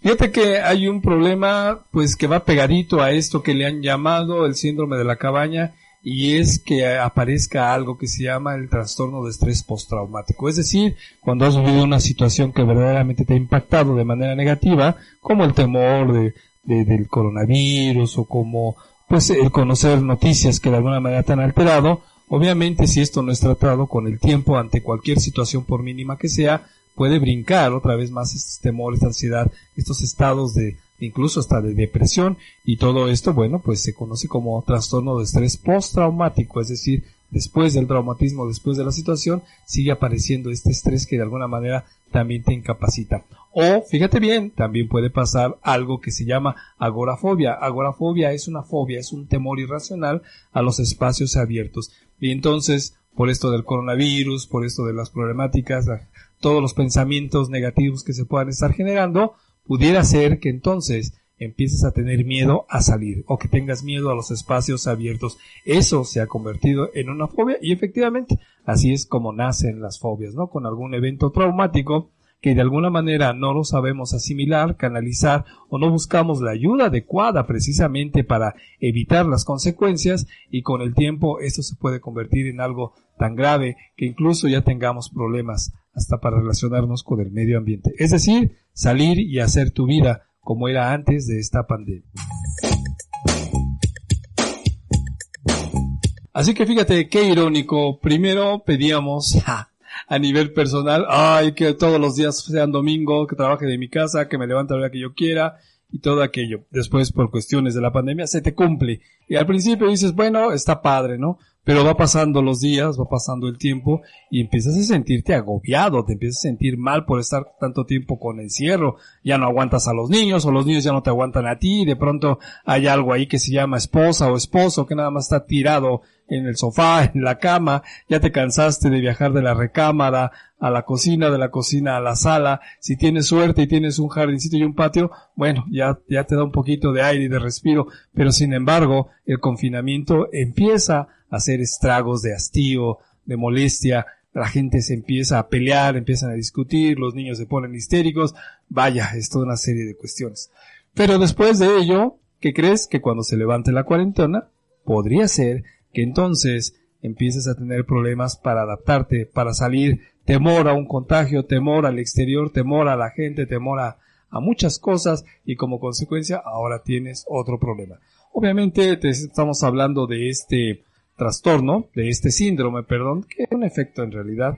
Fíjate que hay un problema pues que va pegadito a esto que le han llamado el síndrome de la cabaña y es que aparezca algo que se llama el trastorno de estrés postraumático. Es decir, cuando has vivido una situación que verdaderamente te ha impactado de manera negativa, como el temor de, del coronavirus o como pues el conocer noticias que de alguna manera te han alterado, Obviamente, si esto no es tratado con el tiempo ante cualquier situación por mínima que sea, puede brincar otra vez más estos temores, ansiedad, estos estados de incluso hasta de depresión y todo esto, bueno, pues se conoce como trastorno de estrés postraumático, es decir, después del traumatismo, después de la situación, sigue apareciendo este estrés que de alguna manera también te incapacita. O, fíjate bien, también puede pasar algo que se llama agorafobia. Agorafobia es una fobia, es un temor irracional a los espacios abiertos. Y entonces, por esto del coronavirus, por esto de las problemáticas, todos los pensamientos negativos que se puedan estar generando, pudiera ser que entonces empieces a tener miedo a salir o que tengas miedo a los espacios abiertos. Eso se ha convertido en una fobia y efectivamente así es como nacen las fobias, ¿no? Con algún evento traumático que de alguna manera no lo sabemos asimilar, canalizar o no buscamos la ayuda adecuada precisamente para evitar las consecuencias y con el tiempo esto se puede convertir en algo tan grave que incluso ya tengamos problemas hasta para relacionarnos con el medio ambiente. Es decir, salir y hacer tu vida como era antes de esta pandemia. Así que fíjate qué irónico. Primero pedíamos a nivel personal, ay, que todos los días sean domingo, que trabaje de mi casa, que me levante a la hora que yo quiera, y todo aquello. Después, por cuestiones de la pandemia, se te cumple. Y al principio dices, bueno, está padre, ¿no? Pero va pasando los días, va pasando el tiempo y empiezas a sentirte agobiado, te empiezas a sentir mal por estar tanto tiempo con encierro. Ya no aguantas a los niños o los niños ya no te aguantan a ti. De pronto hay algo ahí que se llama esposa o esposo que nada más está tirado en el sofá, en la cama. Ya te cansaste de viajar de la recámara a la cocina, de la cocina a la sala. Si tienes suerte y tienes un jardincito y un patio, bueno, ya, ya te da un poquito de aire y de respiro. Pero sin embargo, el confinamiento empieza hacer estragos de hastío, de molestia. La gente se empieza a pelear, empiezan a discutir, los niños se ponen histéricos. Vaya, es toda una serie de cuestiones. Pero después de ello, ¿qué crees? Que cuando se levante la cuarentena, podría ser que entonces empieces a tener problemas para adaptarte, para salir, temor a un contagio, temor al exterior, temor a la gente, temor a, a muchas cosas y como consecuencia ahora tienes otro problema. Obviamente te estamos hablando de este trastorno, de este síndrome, perdón, que es un efecto en realidad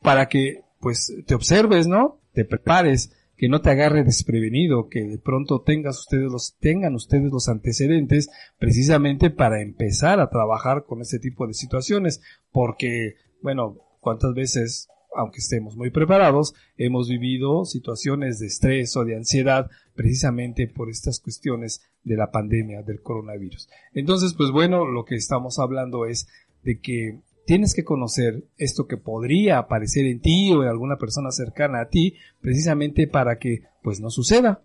para que pues te observes, ¿no? Te prepares, que no te agarre desprevenido, que de pronto tengas ustedes los, tengan ustedes los antecedentes precisamente para empezar a trabajar con este tipo de situaciones, porque, bueno, cuántas veces, aunque estemos muy preparados, hemos vivido situaciones de estrés o de ansiedad precisamente por estas cuestiones de la pandemia del coronavirus. Entonces, pues bueno, lo que estamos hablando es de que tienes que conocer esto que podría aparecer en ti o en alguna persona cercana a ti, precisamente para que pues no suceda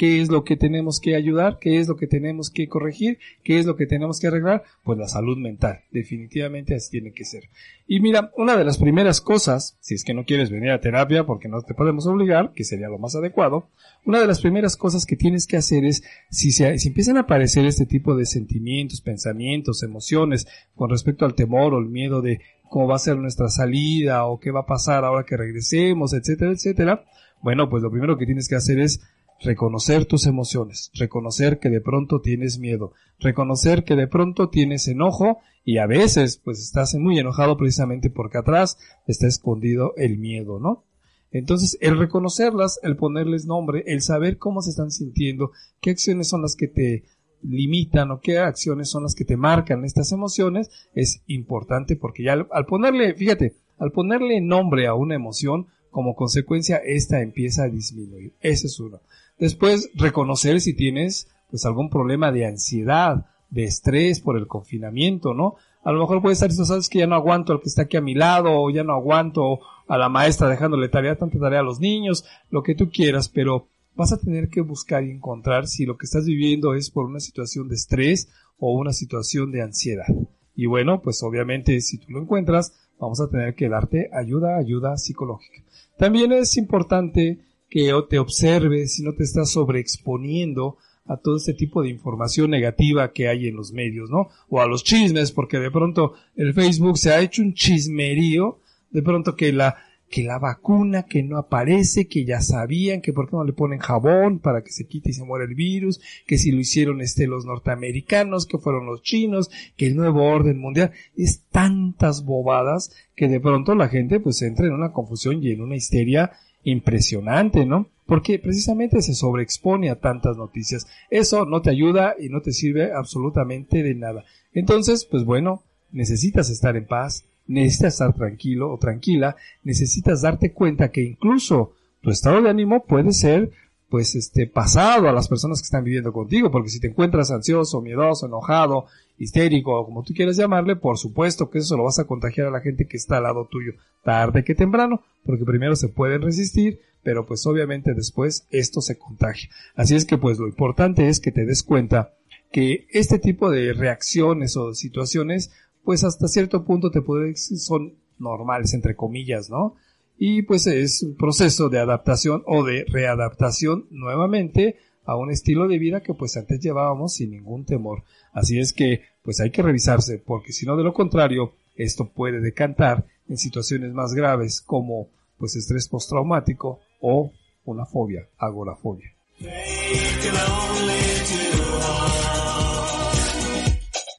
qué es lo que tenemos que ayudar, qué es lo que tenemos que corregir, qué es lo que tenemos que arreglar, pues la salud mental. Definitivamente así tiene que ser. Y mira, una de las primeras cosas, si es que no quieres venir a terapia porque no te podemos obligar, que sería lo más adecuado, una de las primeras cosas que tienes que hacer es, si, se, si empiezan a aparecer este tipo de sentimientos, pensamientos, emociones con respecto al temor o el miedo de cómo va a ser nuestra salida o qué va a pasar ahora que regresemos, etcétera, etcétera, bueno, pues lo primero que tienes que hacer es reconocer tus emociones, reconocer que de pronto tienes miedo, reconocer que de pronto tienes enojo y a veces pues estás muy enojado precisamente porque atrás está escondido el miedo, ¿no? Entonces, el reconocerlas, el ponerles nombre, el saber cómo se están sintiendo, qué acciones son las que te limitan o qué acciones son las que te marcan estas emociones, es importante porque ya al, ponerle, fíjate, al ponerle nombre a una emoción, como consecuencia, esta empieza a disminuir. Ese es uno. Después, reconocer si tienes pues algún problema de ansiedad, de estrés por el confinamiento, ¿no? A lo mejor puede estar, tú sabes que ya no aguanto al que está aquí a mi lado, o ya no aguanto a la maestra dejándole tarea, tanta tarea a los niños, lo que tú quieras, pero vas a tener que buscar y encontrar si lo que estás viviendo es por una situación de estrés o una situación de ansiedad. Y bueno, pues obviamente si tú lo encuentras, vamos a tener que darte ayuda, ayuda psicológica. También es importante que te observes si no te estás sobreexponiendo a todo este tipo de información negativa que hay en los medios, ¿no? O a los chismes, porque de pronto el Facebook se ha hecho un chismerío, de pronto que la, que la vacuna que no aparece, que ya sabían, que por qué no le ponen jabón para que se quite y se muera el virus, que si lo hicieron este los norteamericanos, que fueron los chinos, que el nuevo orden mundial, es tantas bobadas que de pronto la gente pues entra en una confusión y en una histeria impresionante, ¿no? Porque precisamente se sobreexpone a tantas noticias. Eso no te ayuda y no te sirve absolutamente de nada. Entonces, pues bueno, necesitas estar en paz, necesitas estar tranquilo o tranquila, necesitas darte cuenta que incluso tu estado de ánimo puede ser pues este pasado a las personas que están viviendo contigo, porque si te encuentras ansioso, miedoso, enojado, histérico o como tú quieras llamarle, por supuesto que eso lo vas a contagiar a la gente que está al lado tuyo, tarde que temprano, porque primero se pueden resistir, pero pues obviamente después esto se contagia. Así es que pues lo importante es que te des cuenta que este tipo de reacciones o situaciones, pues hasta cierto punto te pueden, son normales, entre comillas, ¿no? Y pues es un proceso de adaptación o de readaptación nuevamente a un estilo de vida que pues antes llevábamos sin ningún temor. Así es que pues hay que revisarse porque si no de lo contrario esto puede decantar en situaciones más graves como pues estrés postraumático o una fobia, agorafobia.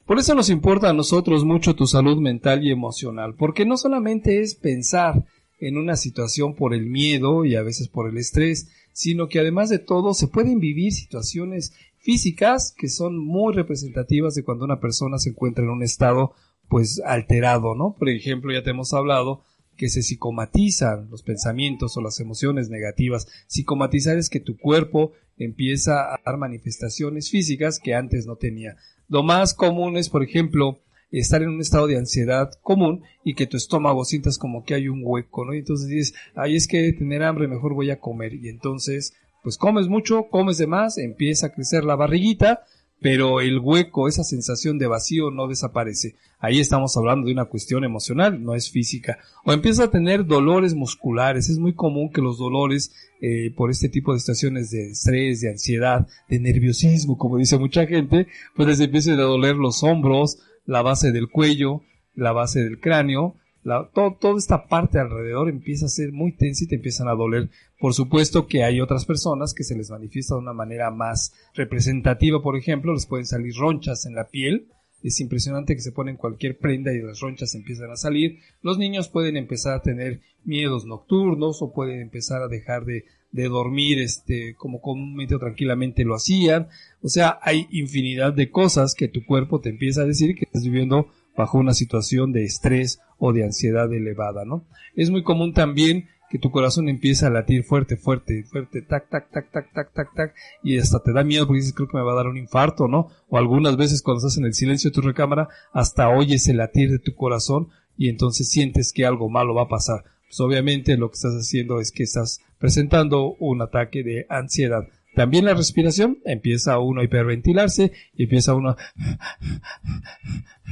Por eso nos importa a nosotros mucho tu salud mental y emocional, porque no solamente es pensar en una situación por el miedo y a veces por el estrés, sino que además de todo se pueden vivir situaciones físicas que son muy representativas de cuando una persona se encuentra en un estado pues alterado, ¿no? Por ejemplo, ya te hemos hablado que se psicomatizan los pensamientos o las emociones negativas. Psicomatizar es que tu cuerpo empieza a dar manifestaciones físicas que antes no tenía. Lo más común es, por ejemplo, estar en un estado de ansiedad común y que tu estómago sientas como que hay un hueco, ¿no? Y entonces dices, ay, es que tener hambre, mejor voy a comer. Y entonces, pues comes mucho, comes de más, empieza a crecer la barriguita, pero el hueco, esa sensación de vacío no desaparece. Ahí estamos hablando de una cuestión emocional, no es física. O empieza a tener dolores musculares. Es muy común que los dolores eh, por este tipo de situaciones de estrés, de ansiedad, de nerviosismo, como dice mucha gente, pues les empiecen a doler los hombros, la base del cuello, la base del cráneo, la, toda esta parte alrededor empieza a ser muy tensa y te empiezan a doler. Por supuesto que hay otras personas que se les manifiesta de una manera más representativa, por ejemplo, les pueden salir ronchas en la piel. Es impresionante que se ponen cualquier prenda y las ronchas empiezan a salir. Los niños pueden empezar a tener miedos nocturnos o pueden empezar a dejar de, de dormir este, como comúnmente o tranquilamente lo hacían. O sea, hay infinidad de cosas que tu cuerpo te empieza a decir que estás viviendo bajo una situación de estrés o de ansiedad elevada, ¿no? Es muy común también que tu corazón empieza a latir fuerte, fuerte, fuerte, tac, tac, tac, tac, tac, tac, tac, y hasta te da miedo porque dices, creo que me va a dar un infarto, ¿no? O algunas veces cuando estás en el silencio de tu recámara, hasta oyes el latir de tu corazón y entonces sientes que algo malo va a pasar. Pues obviamente lo que estás haciendo es que estás presentando un ataque de ansiedad. También la respiración, empieza uno a hiperventilarse y empieza uno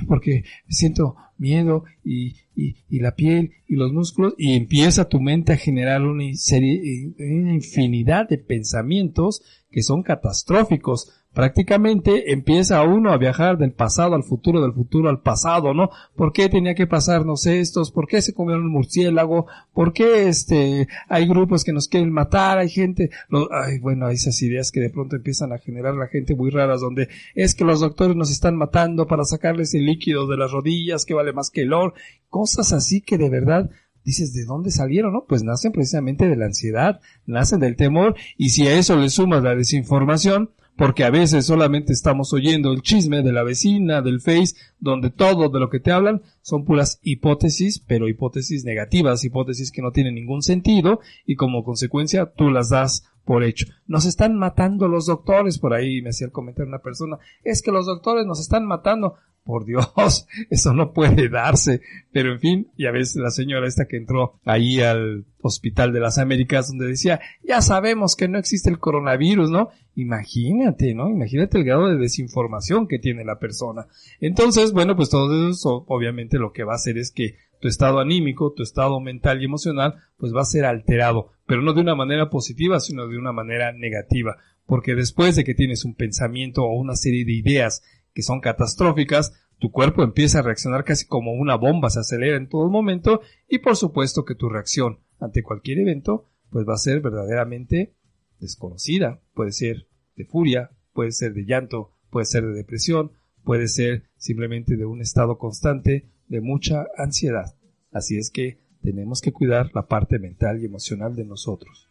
porque siento miedo y, y, la piel y los músculos y empieza tu mente a generar una serie, una infinidad de pensamientos que son catastróficos prácticamente empieza uno a viajar del pasado al futuro, del futuro al pasado, ¿no? ¿Por qué tenía que pasarnos estos? ¿Por qué se comieron un murciélago? ¿Por qué este, hay grupos que nos quieren matar? Hay gente, ay, bueno, hay esas ideas que de pronto empiezan a generar la gente muy raras donde es que los doctores nos están matando para sacarles el líquido de las rodillas que vale más que el oro. Cosas así que de verdad dices, ¿de dónde salieron? No? Pues nacen precisamente de la ansiedad, nacen del temor, y si a eso le sumas la desinformación, porque a veces solamente estamos oyendo el chisme de la vecina, del Face, donde todo de lo que te hablan son puras hipótesis, pero hipótesis negativas, hipótesis que no tienen ningún sentido y como consecuencia tú las das por hecho. Nos están matando los doctores, por ahí me hacía el comentario una persona, es que los doctores nos están matando por Dios, eso no puede darse. Pero en fin, ya ves la señora esta que entró ahí al Hospital de las Américas donde decía, ya sabemos que no existe el coronavirus, ¿no? Imagínate, ¿no? Imagínate el grado de desinformación que tiene la persona. Entonces, bueno, pues todo eso obviamente lo que va a hacer es que tu estado anímico, tu estado mental y emocional, pues va a ser alterado, pero no de una manera positiva, sino de una manera negativa. Porque después de que tienes un pensamiento o una serie de ideas que son catastróficas, tu cuerpo empieza a reaccionar casi como una bomba, se acelera en todo momento y por supuesto que tu reacción ante cualquier evento pues va a ser verdaderamente desconocida, puede ser de furia, puede ser de llanto, puede ser de depresión, puede ser simplemente de un estado constante de mucha ansiedad. Así es que tenemos que cuidar la parte mental y emocional de nosotros.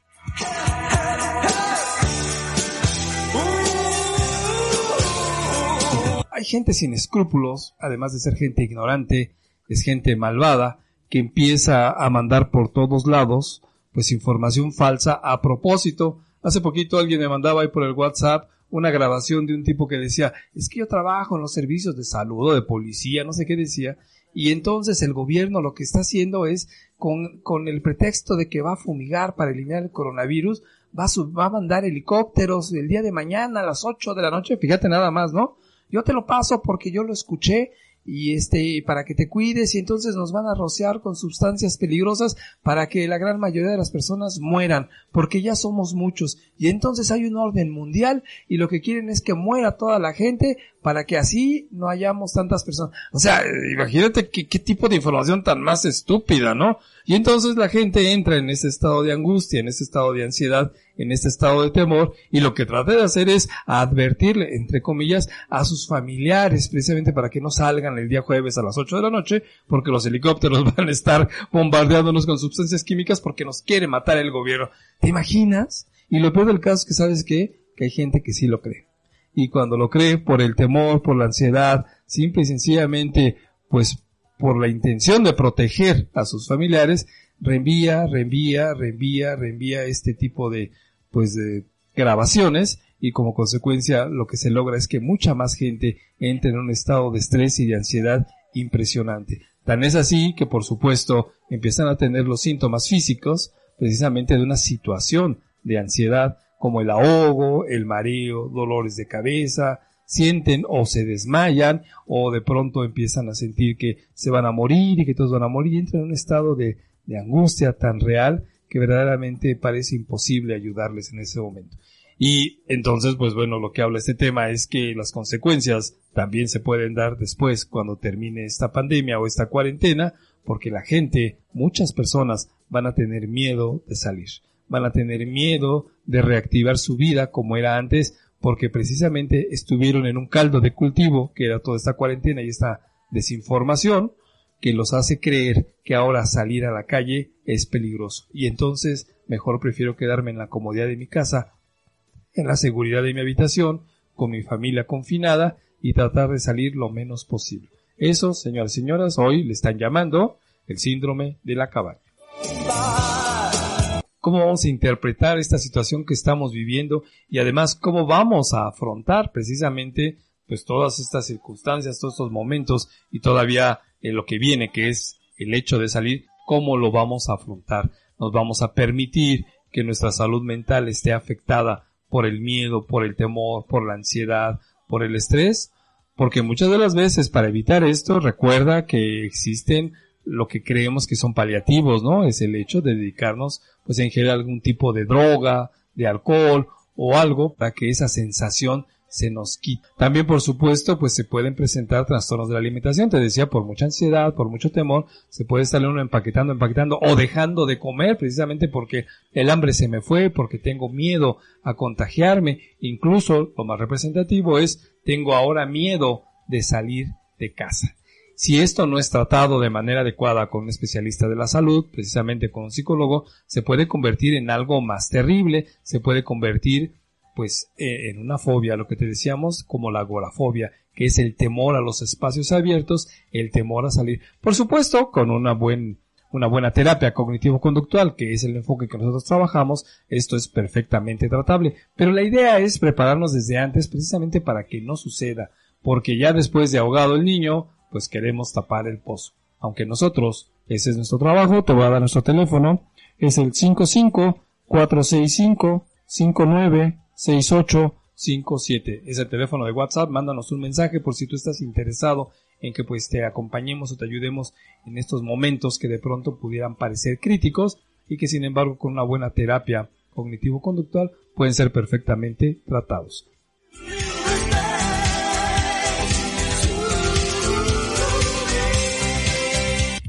Hay gente sin escrúpulos, además de ser gente ignorante, es gente malvada, que empieza a mandar por todos lados, pues información falsa a propósito. Hace poquito alguien me mandaba ahí por el WhatsApp una grabación de un tipo que decía, es que yo trabajo en los servicios de salud o de policía, no sé qué decía, y entonces el gobierno lo que está haciendo es, con, con el pretexto de que va a fumigar para eliminar el coronavirus, va a, va a mandar helicópteros el día de mañana a las 8 de la noche, fíjate nada más, ¿no? Yo te lo paso porque yo lo escuché y este para que te cuides y entonces nos van a rociar con sustancias peligrosas para que la gran mayoría de las personas mueran porque ya somos muchos. Y entonces hay un orden mundial y lo que quieren es que muera toda la gente para que así no hayamos tantas personas. O sea, imagínate qué, qué tipo de información tan más estúpida, ¿no? Y entonces la gente entra en ese estado de angustia, en ese estado de ansiedad, en este estado de temor, y lo que trata de hacer es advertirle, entre comillas, a sus familiares, precisamente para que no salgan el día jueves a las 8 de la noche, porque los helicópteros van a estar bombardeándonos con sustancias químicas porque nos quiere matar el gobierno. ¿Te imaginas? Y lo peor del caso es que sabes qué? Que hay gente que sí lo cree y cuando lo cree por el temor, por la ansiedad, simple y sencillamente, pues por la intención de proteger a sus familiares, reenvía, reenvía, reenvía, reenvía este tipo de, pues de grabaciones y como consecuencia lo que se logra es que mucha más gente entre en un estado de estrés y de ansiedad impresionante. Tan es así que por supuesto empiezan a tener los síntomas físicos precisamente de una situación de ansiedad como el ahogo, el mareo, dolores de cabeza, sienten o se desmayan o de pronto empiezan a sentir que se van a morir y que todos van a morir y entran en un estado de, de angustia tan real que verdaderamente parece imposible ayudarles en ese momento. Y entonces, pues bueno, lo que habla este tema es que las consecuencias también se pueden dar después cuando termine esta pandemia o esta cuarentena, porque la gente, muchas personas van a tener miedo de salir van a tener miedo de reactivar su vida como era antes, porque precisamente estuvieron en un caldo de cultivo, que era toda esta cuarentena y esta desinformación, que los hace creer que ahora salir a la calle es peligroso. Y entonces mejor prefiero quedarme en la comodidad de mi casa, en la seguridad de mi habitación, con mi familia confinada y tratar de salir lo menos posible. Eso, señoras y señoras, hoy le están llamando el síndrome de la cabaña cómo vamos a interpretar esta situación que estamos viviendo y además cómo vamos a afrontar precisamente pues todas estas circunstancias, todos estos momentos y todavía en lo que viene que es el hecho de salir, cómo lo vamos a afrontar. Nos vamos a permitir que nuestra salud mental esté afectada por el miedo, por el temor, por la ansiedad, por el estrés, porque muchas de las veces para evitar esto recuerda que existen lo que creemos que son paliativos, ¿no? Es el hecho de dedicarnos, pues, a ingerir algún tipo de droga, de alcohol o algo para que esa sensación se nos quite. También, por supuesto, pues se pueden presentar trastornos de la alimentación. Te decía, por mucha ansiedad, por mucho temor, se puede estar uno empaquetando, empaquetando o dejando de comer precisamente porque el hambre se me fue, porque tengo miedo a contagiarme. Incluso, lo más representativo es, tengo ahora miedo de salir de casa. Si esto no es tratado de manera adecuada con un especialista de la salud, precisamente con un psicólogo, se puede convertir en algo más terrible, se puede convertir pues eh, en una fobia, lo que te decíamos como la agorafobia, que es el temor a los espacios abiertos, el temor a salir. Por supuesto, con una buen una buena terapia cognitivo-conductual, que es el enfoque que nosotros trabajamos, esto es perfectamente tratable. Pero la idea es prepararnos desde antes precisamente para que no suceda, porque ya después de ahogado el niño, pues queremos tapar el pozo. Aunque nosotros, ese es nuestro trabajo, te voy a dar nuestro teléfono, es el 55 465 596857. Es el teléfono de WhatsApp, mándanos un mensaje por si tú estás interesado en que pues te acompañemos o te ayudemos en estos momentos que de pronto pudieran parecer críticos y que sin embargo con una buena terapia cognitivo-conductual pueden ser perfectamente tratados.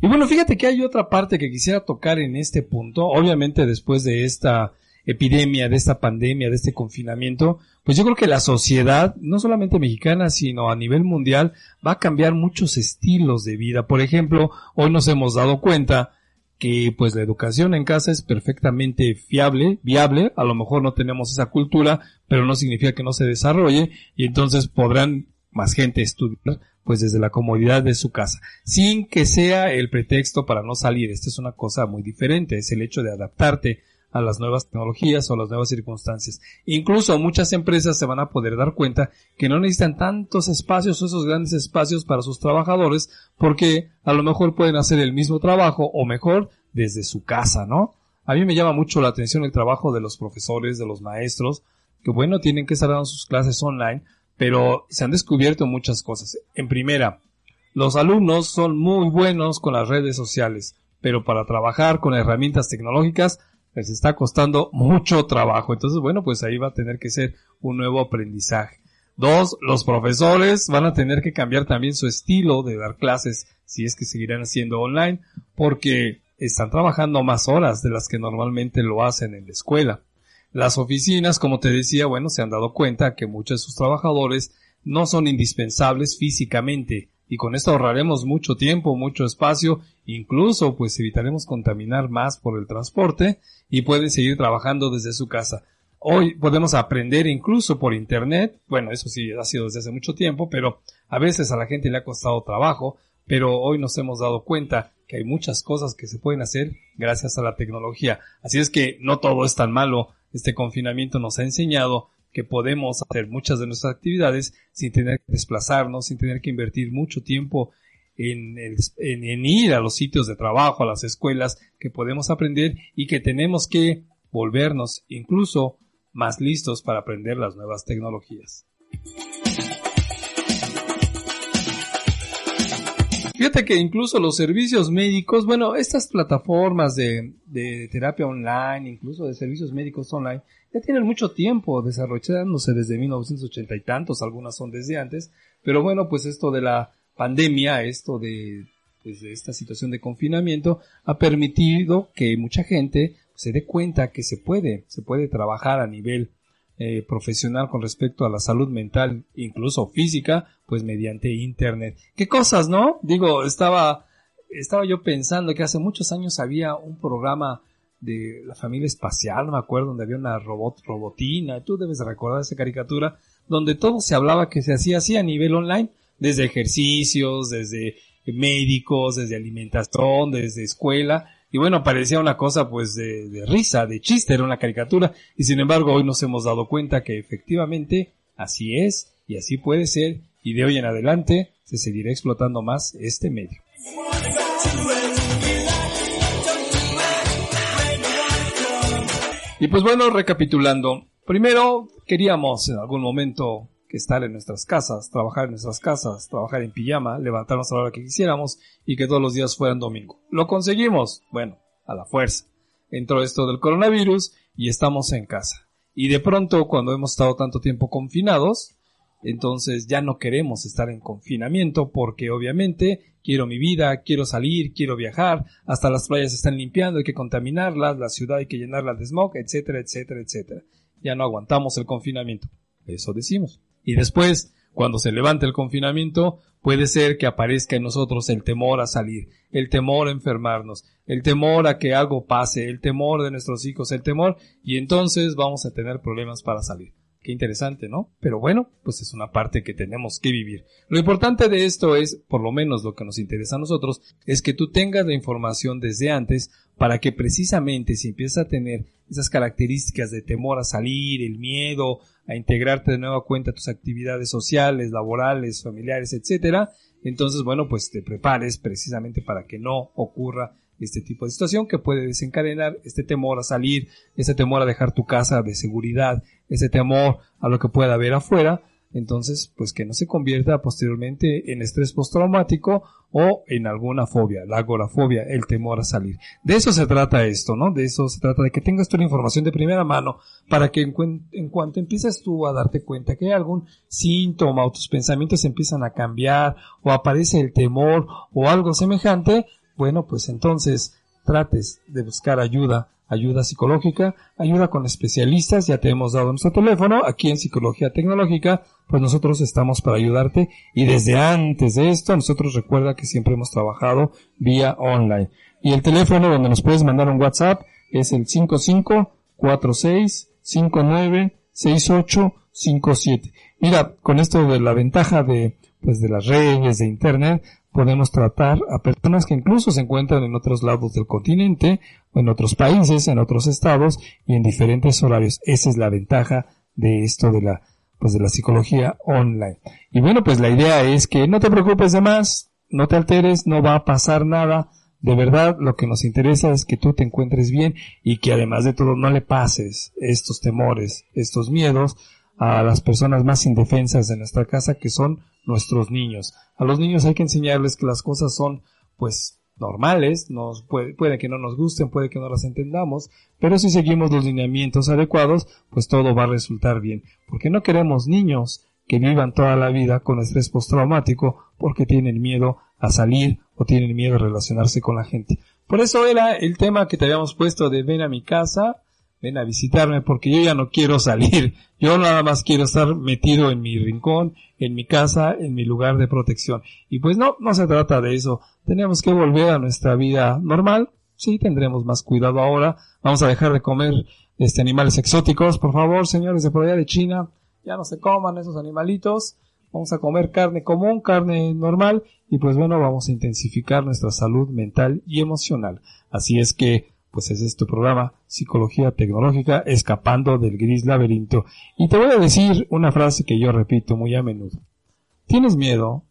Bueno, fíjate que hay otra parte que quisiera tocar en este punto. Obviamente después de esta epidemia, de esta pandemia, de este confinamiento, pues yo creo que la sociedad, no solamente mexicana, sino a nivel mundial, va a cambiar muchos estilos de vida. Por ejemplo, hoy nos hemos dado cuenta que pues la educación en casa es perfectamente fiable, viable, a lo mejor no tenemos esa cultura, pero no significa que no se desarrolle y entonces podrán más gente estudiar pues desde la comodidad de su casa, sin que sea el pretexto para no salir. Esta es una cosa muy diferente, es el hecho de adaptarte a las nuevas tecnologías o a las nuevas circunstancias. Incluso muchas empresas se van a poder dar cuenta que no necesitan tantos espacios o esos grandes espacios para sus trabajadores porque a lo mejor pueden hacer el mismo trabajo o mejor desde su casa, ¿no? A mí me llama mucho la atención el trabajo de los profesores, de los maestros, que bueno, tienen que estar dando sus clases online, pero se han descubierto muchas cosas. En primera, los alumnos son muy buenos con las redes sociales, pero para trabajar con herramientas tecnológicas les está costando mucho trabajo. Entonces, bueno, pues ahí va a tener que ser un nuevo aprendizaje. Dos, los profesores van a tener que cambiar también su estilo de dar clases si es que seguirán haciendo online porque están trabajando más horas de las que normalmente lo hacen en la escuela. Las oficinas, como te decía, bueno, se han dado cuenta que muchos de sus trabajadores no son indispensables físicamente y con esto ahorraremos mucho tiempo, mucho espacio, incluso pues evitaremos contaminar más por el transporte y pueden seguir trabajando desde su casa. Hoy podemos aprender incluso por internet, bueno, eso sí ha sido desde hace mucho tiempo, pero a veces a la gente le ha costado trabajo, pero hoy nos hemos dado cuenta que hay muchas cosas que se pueden hacer gracias a la tecnología. Así es que no todo es tan malo. Este confinamiento nos ha enseñado que podemos hacer muchas de nuestras actividades sin tener que desplazarnos, sin tener que invertir mucho tiempo en, ir a los sitios de trabajo, a las escuelas, que podemos aprender y que tenemos que volvernos incluso más listos para aprender las nuevas tecnologías. Fíjate que incluso los servicios médicos, bueno, estas plataformas de, de, terapia online, incluso de servicios médicos online, ya tienen mucho tiempo desarrollándose desde 1980 y tantos, algunas son desde antes, pero bueno, pues esto de la pandemia, esto de, pues de esta situación de confinamiento, ha permitido que mucha gente se dé cuenta que se puede, se puede trabajar a nivel eh, profesional con respecto a la salud mental, incluso física, pues mediante internet. ¿Qué cosas, no? Digo, estaba, estaba yo pensando que hace muchos años había un programa de la familia espacial, no me acuerdo, donde había una robot, robotina, tú debes recordar esa caricatura, donde todo se hablaba que se hacía así a nivel online, desde ejercicios, desde médicos, desde alimentación, desde escuela, y bueno, parecía una cosa pues de, risa, de chiste, era una caricatura. Y sin embargo hoy nos hemos dado cuenta que efectivamente así es y así puede ser. Y de hoy en adelante se seguirá explotando más este medio. Y pues bueno, recapitulando. Primero, queríamos en algún momento que estar en nuestras casas, trabajar en nuestras casas, trabajar en pijama, levantarnos a la hora que quisiéramos y que todos los días fueran domingo. ¿Lo conseguimos? Bueno, a la fuerza. Entró esto del coronavirus y estamos en casa. Y de pronto, cuando hemos estado tanto tiempo confinados, entonces ya no queremos estar en confinamiento porque obviamente quiero mi vida, quiero salir, quiero viajar, hasta las playas están limpiando, hay que contaminarlas, la ciudad hay que llenarla de smog, etcétera, etcétera, etcétera. Ya no aguantamos el confinamiento. Eso decimos. Y después, cuando se levante el confinamiento, puede ser que aparezca en nosotros el temor a salir, el temor a enfermarnos, el temor a que algo pase, el temor de nuestros hijos, el temor, y entonces vamos a tener problemas para salir. Qué interesante, ¿no? Pero bueno, pues es una parte que tenemos que vivir. Lo importante de esto es, por lo menos lo que nos interesa a nosotros, es que tú tengas la información desde antes para que precisamente si empiezas a tener esas características de temor a salir, el miedo, a integrarte de nueva cuenta a tus actividades sociales, laborales, familiares, etcétera, entonces bueno, pues te prepares precisamente para que no ocurra este tipo de situación que puede desencadenar este temor a salir, este temor a dejar tu casa de seguridad, ese temor a lo que pueda haber afuera, entonces pues que no se convierta posteriormente en estrés postraumático o en alguna fobia, la agorafobia, el temor a salir. De eso se trata esto, ¿no? De eso se trata de que tengas toda la información de primera mano para que en, en cuanto empieces tú a darte cuenta que hay algún síntoma o tus pensamientos empiezan a cambiar o aparece el temor o algo semejante, bueno, pues entonces trates de buscar ayuda, ayuda psicológica, ayuda con especialistas, ya te hemos dado nuestro teléfono, aquí en Psicología Tecnológica, pues nosotros estamos para ayudarte y desde antes de esto, nosotros recuerda que siempre hemos trabajado vía online. Y el teléfono donde nos puedes mandar un WhatsApp es el 5546596857. Mira, con esto de la ventaja de pues de las redes, de internet, podemos tratar a personas que incluso se encuentran en otros lados del continente, en otros países, en otros estados y en diferentes horarios. Esa es la ventaja de esto de la, pues de la psicología online. Y bueno, pues la idea es que no te preocupes de más, no te alteres, no va a pasar nada. De verdad, lo que nos interesa es que tú te encuentres bien y que además de todo no le pases estos temores, estos miedos a las personas más indefensas de nuestra casa que son nuestros niños. A los niños hay que enseñarles que las cosas son pues normales, nos puede, puede que no nos gusten, puede que no las entendamos, pero si seguimos los lineamientos adecuados, pues todo va a resultar bien, porque no queremos niños que vivan toda la vida con estrés postraumático porque tienen miedo a salir o tienen miedo a relacionarse con la gente. Por eso era el tema que te habíamos puesto de ven a mi casa, ven a visitarme porque yo ya no quiero salir. Yo nada más quiero estar metido en mi rincón, en mi casa, en mi lugar de protección. Y pues no, no se trata de eso. Tenemos que volver a nuestra vida normal. Sí, tendremos más cuidado ahora. Vamos a dejar de comer este animales exóticos, por favor, señores de por allá de China. Ya no se coman esos animalitos. Vamos a comer carne común, carne normal y pues bueno, vamos a intensificar nuestra salud mental y emocional. Así es que pues ese es tu programa Psicología Tecnológica Escapando del Gris Laberinto. Y te voy a decir una frase que yo repito muy a menudo. ¿Tienes miedo?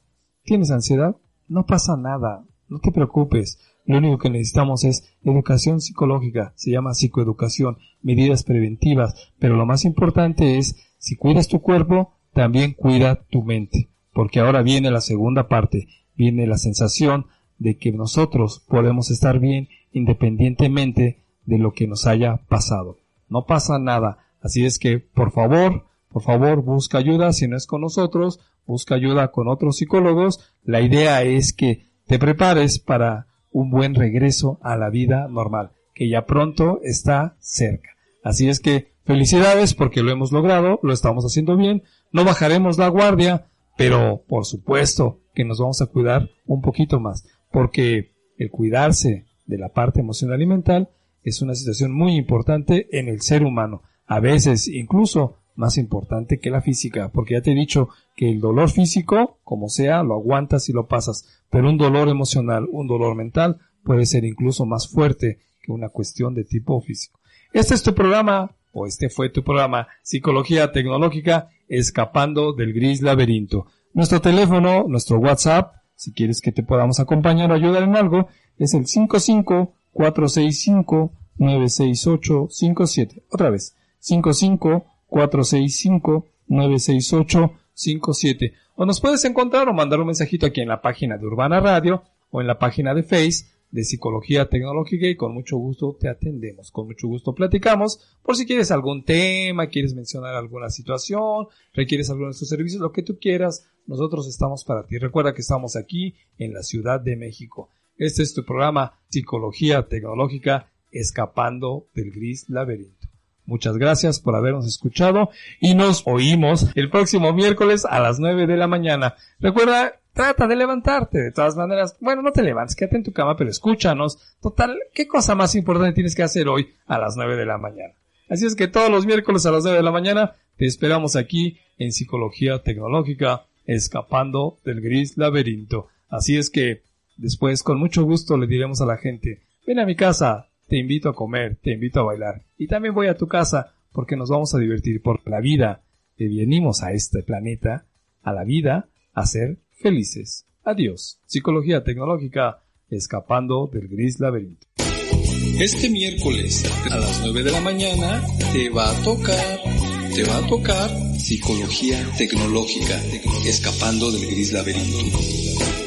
¿Tienes ansiedad? No pasa nada. No te preocupes. Lo único que necesitamos es educación psicológica. Se llama psicoeducación, medidas preventivas. Pero lo más importante es, si cuidas tu cuerpo, también cuida tu mente. Porque ahora viene la segunda parte. Viene la sensación de que nosotros podemos estar bien independientemente de lo que nos haya pasado. No pasa nada. Así es que, por favor, por favor, busca ayuda. Si no es con nosotros, busca ayuda con otros psicólogos. La idea es que te prepares para un buen regreso a la vida normal, que ya pronto está cerca. Así es que felicidades porque lo hemos logrado, lo estamos haciendo bien, no bajaremos la guardia, pero por supuesto que nos vamos a cuidar un poquito más, porque el cuidarse de la parte emocional y mental es una situación muy importante en el ser humano, a veces incluso más importante que la física, porque ya te he dicho que el dolor físico, como sea, lo aguantas y lo pasas, pero un dolor emocional, un dolor mental, puede ser incluso más fuerte que una cuestión de tipo físico. Este es tu programa, o este fue tu programa, Psicología Tecnológica, Escapando del Gris Laberinto. Nuestro teléfono, nuestro WhatsApp, si quieres que te podamos acompañar o ayudar en algo, es el 55 465 96857. Otra vez, 55 465 96857. O nos puedes encontrar o mandar un mensajito aquí en la página de Urbana Radio o en la página de Face de Psicología Tecnológica y con mucho gusto te atendemos, con mucho gusto platicamos por si quieres algún tema, quieres mencionar alguna situación, requieres alguno de nuestros servicios, lo que tú quieras, nosotros estamos para ti. Recuerda que estamos aquí en la Ciudad de México. Este es tu programa Psicología Tecnológica Escapando del Gris Laberinto. Muchas gracias por habernos escuchado y nos oímos el próximo miércoles a las 9 de la mañana. Recuerda, trata de levantarte. De todas maneras, bueno, no te levantes, quédate en tu cama, pero escúchanos. Total, ¿qué cosa más importante tienes que hacer hoy a las 9 de la mañana? Así es que todos los miércoles a las 9 de la mañana te esperamos aquí en Psicología Tecnológica, escapando del gris laberinto. Así es que Después, con mucho gusto, le diremos a la gente, ven a mi casa, te invito a comer, te invito a bailar. Y también voy a tu casa porque nos vamos a divertir por la vida que venimos a este planeta, a la vida, a ser felices. Adiós. Psicología tecnológica, escapando del gris laberinto. Este miércoles a las 9 de la mañana te va a tocar, te va a tocar Psicología Tecnológica, escapando del gris laberinto.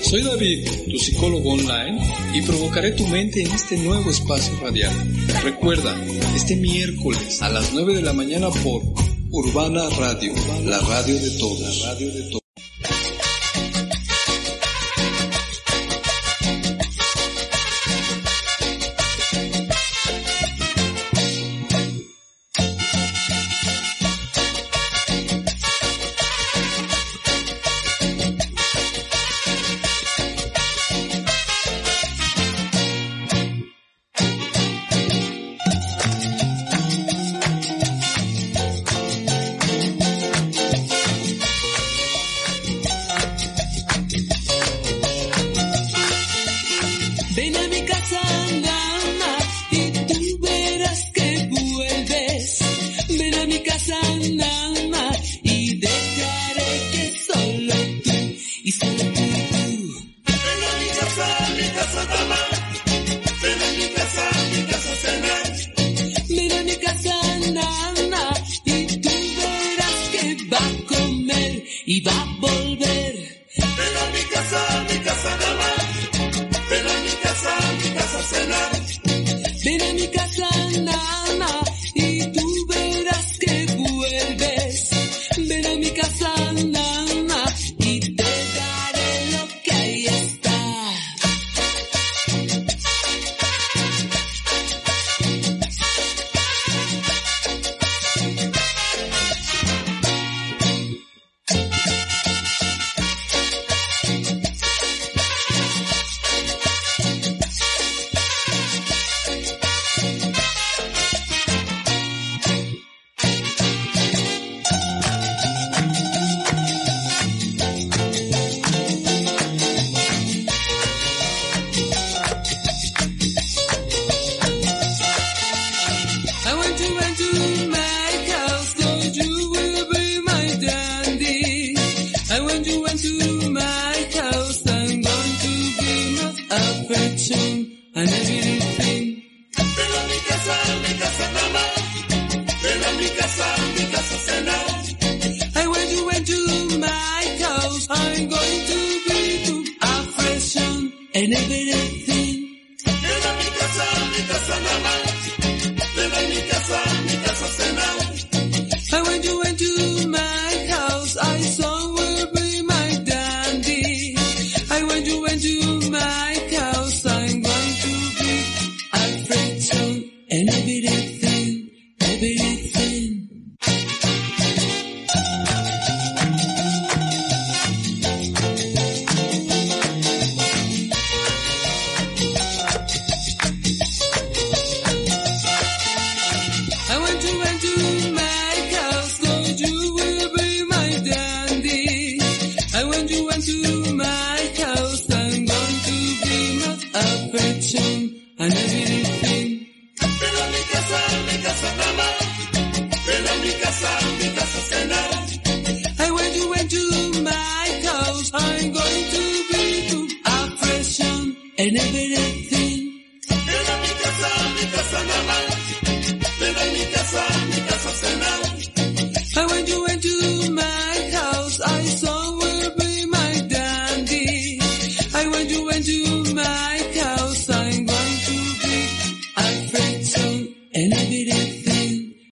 Soy David, tu psicólogo online, y provocaré tu mente en este nuevo espacio radial. Recuerda, este miércoles a las 9 de la mañana por Urbana Radio, la radio de todos. Radio de.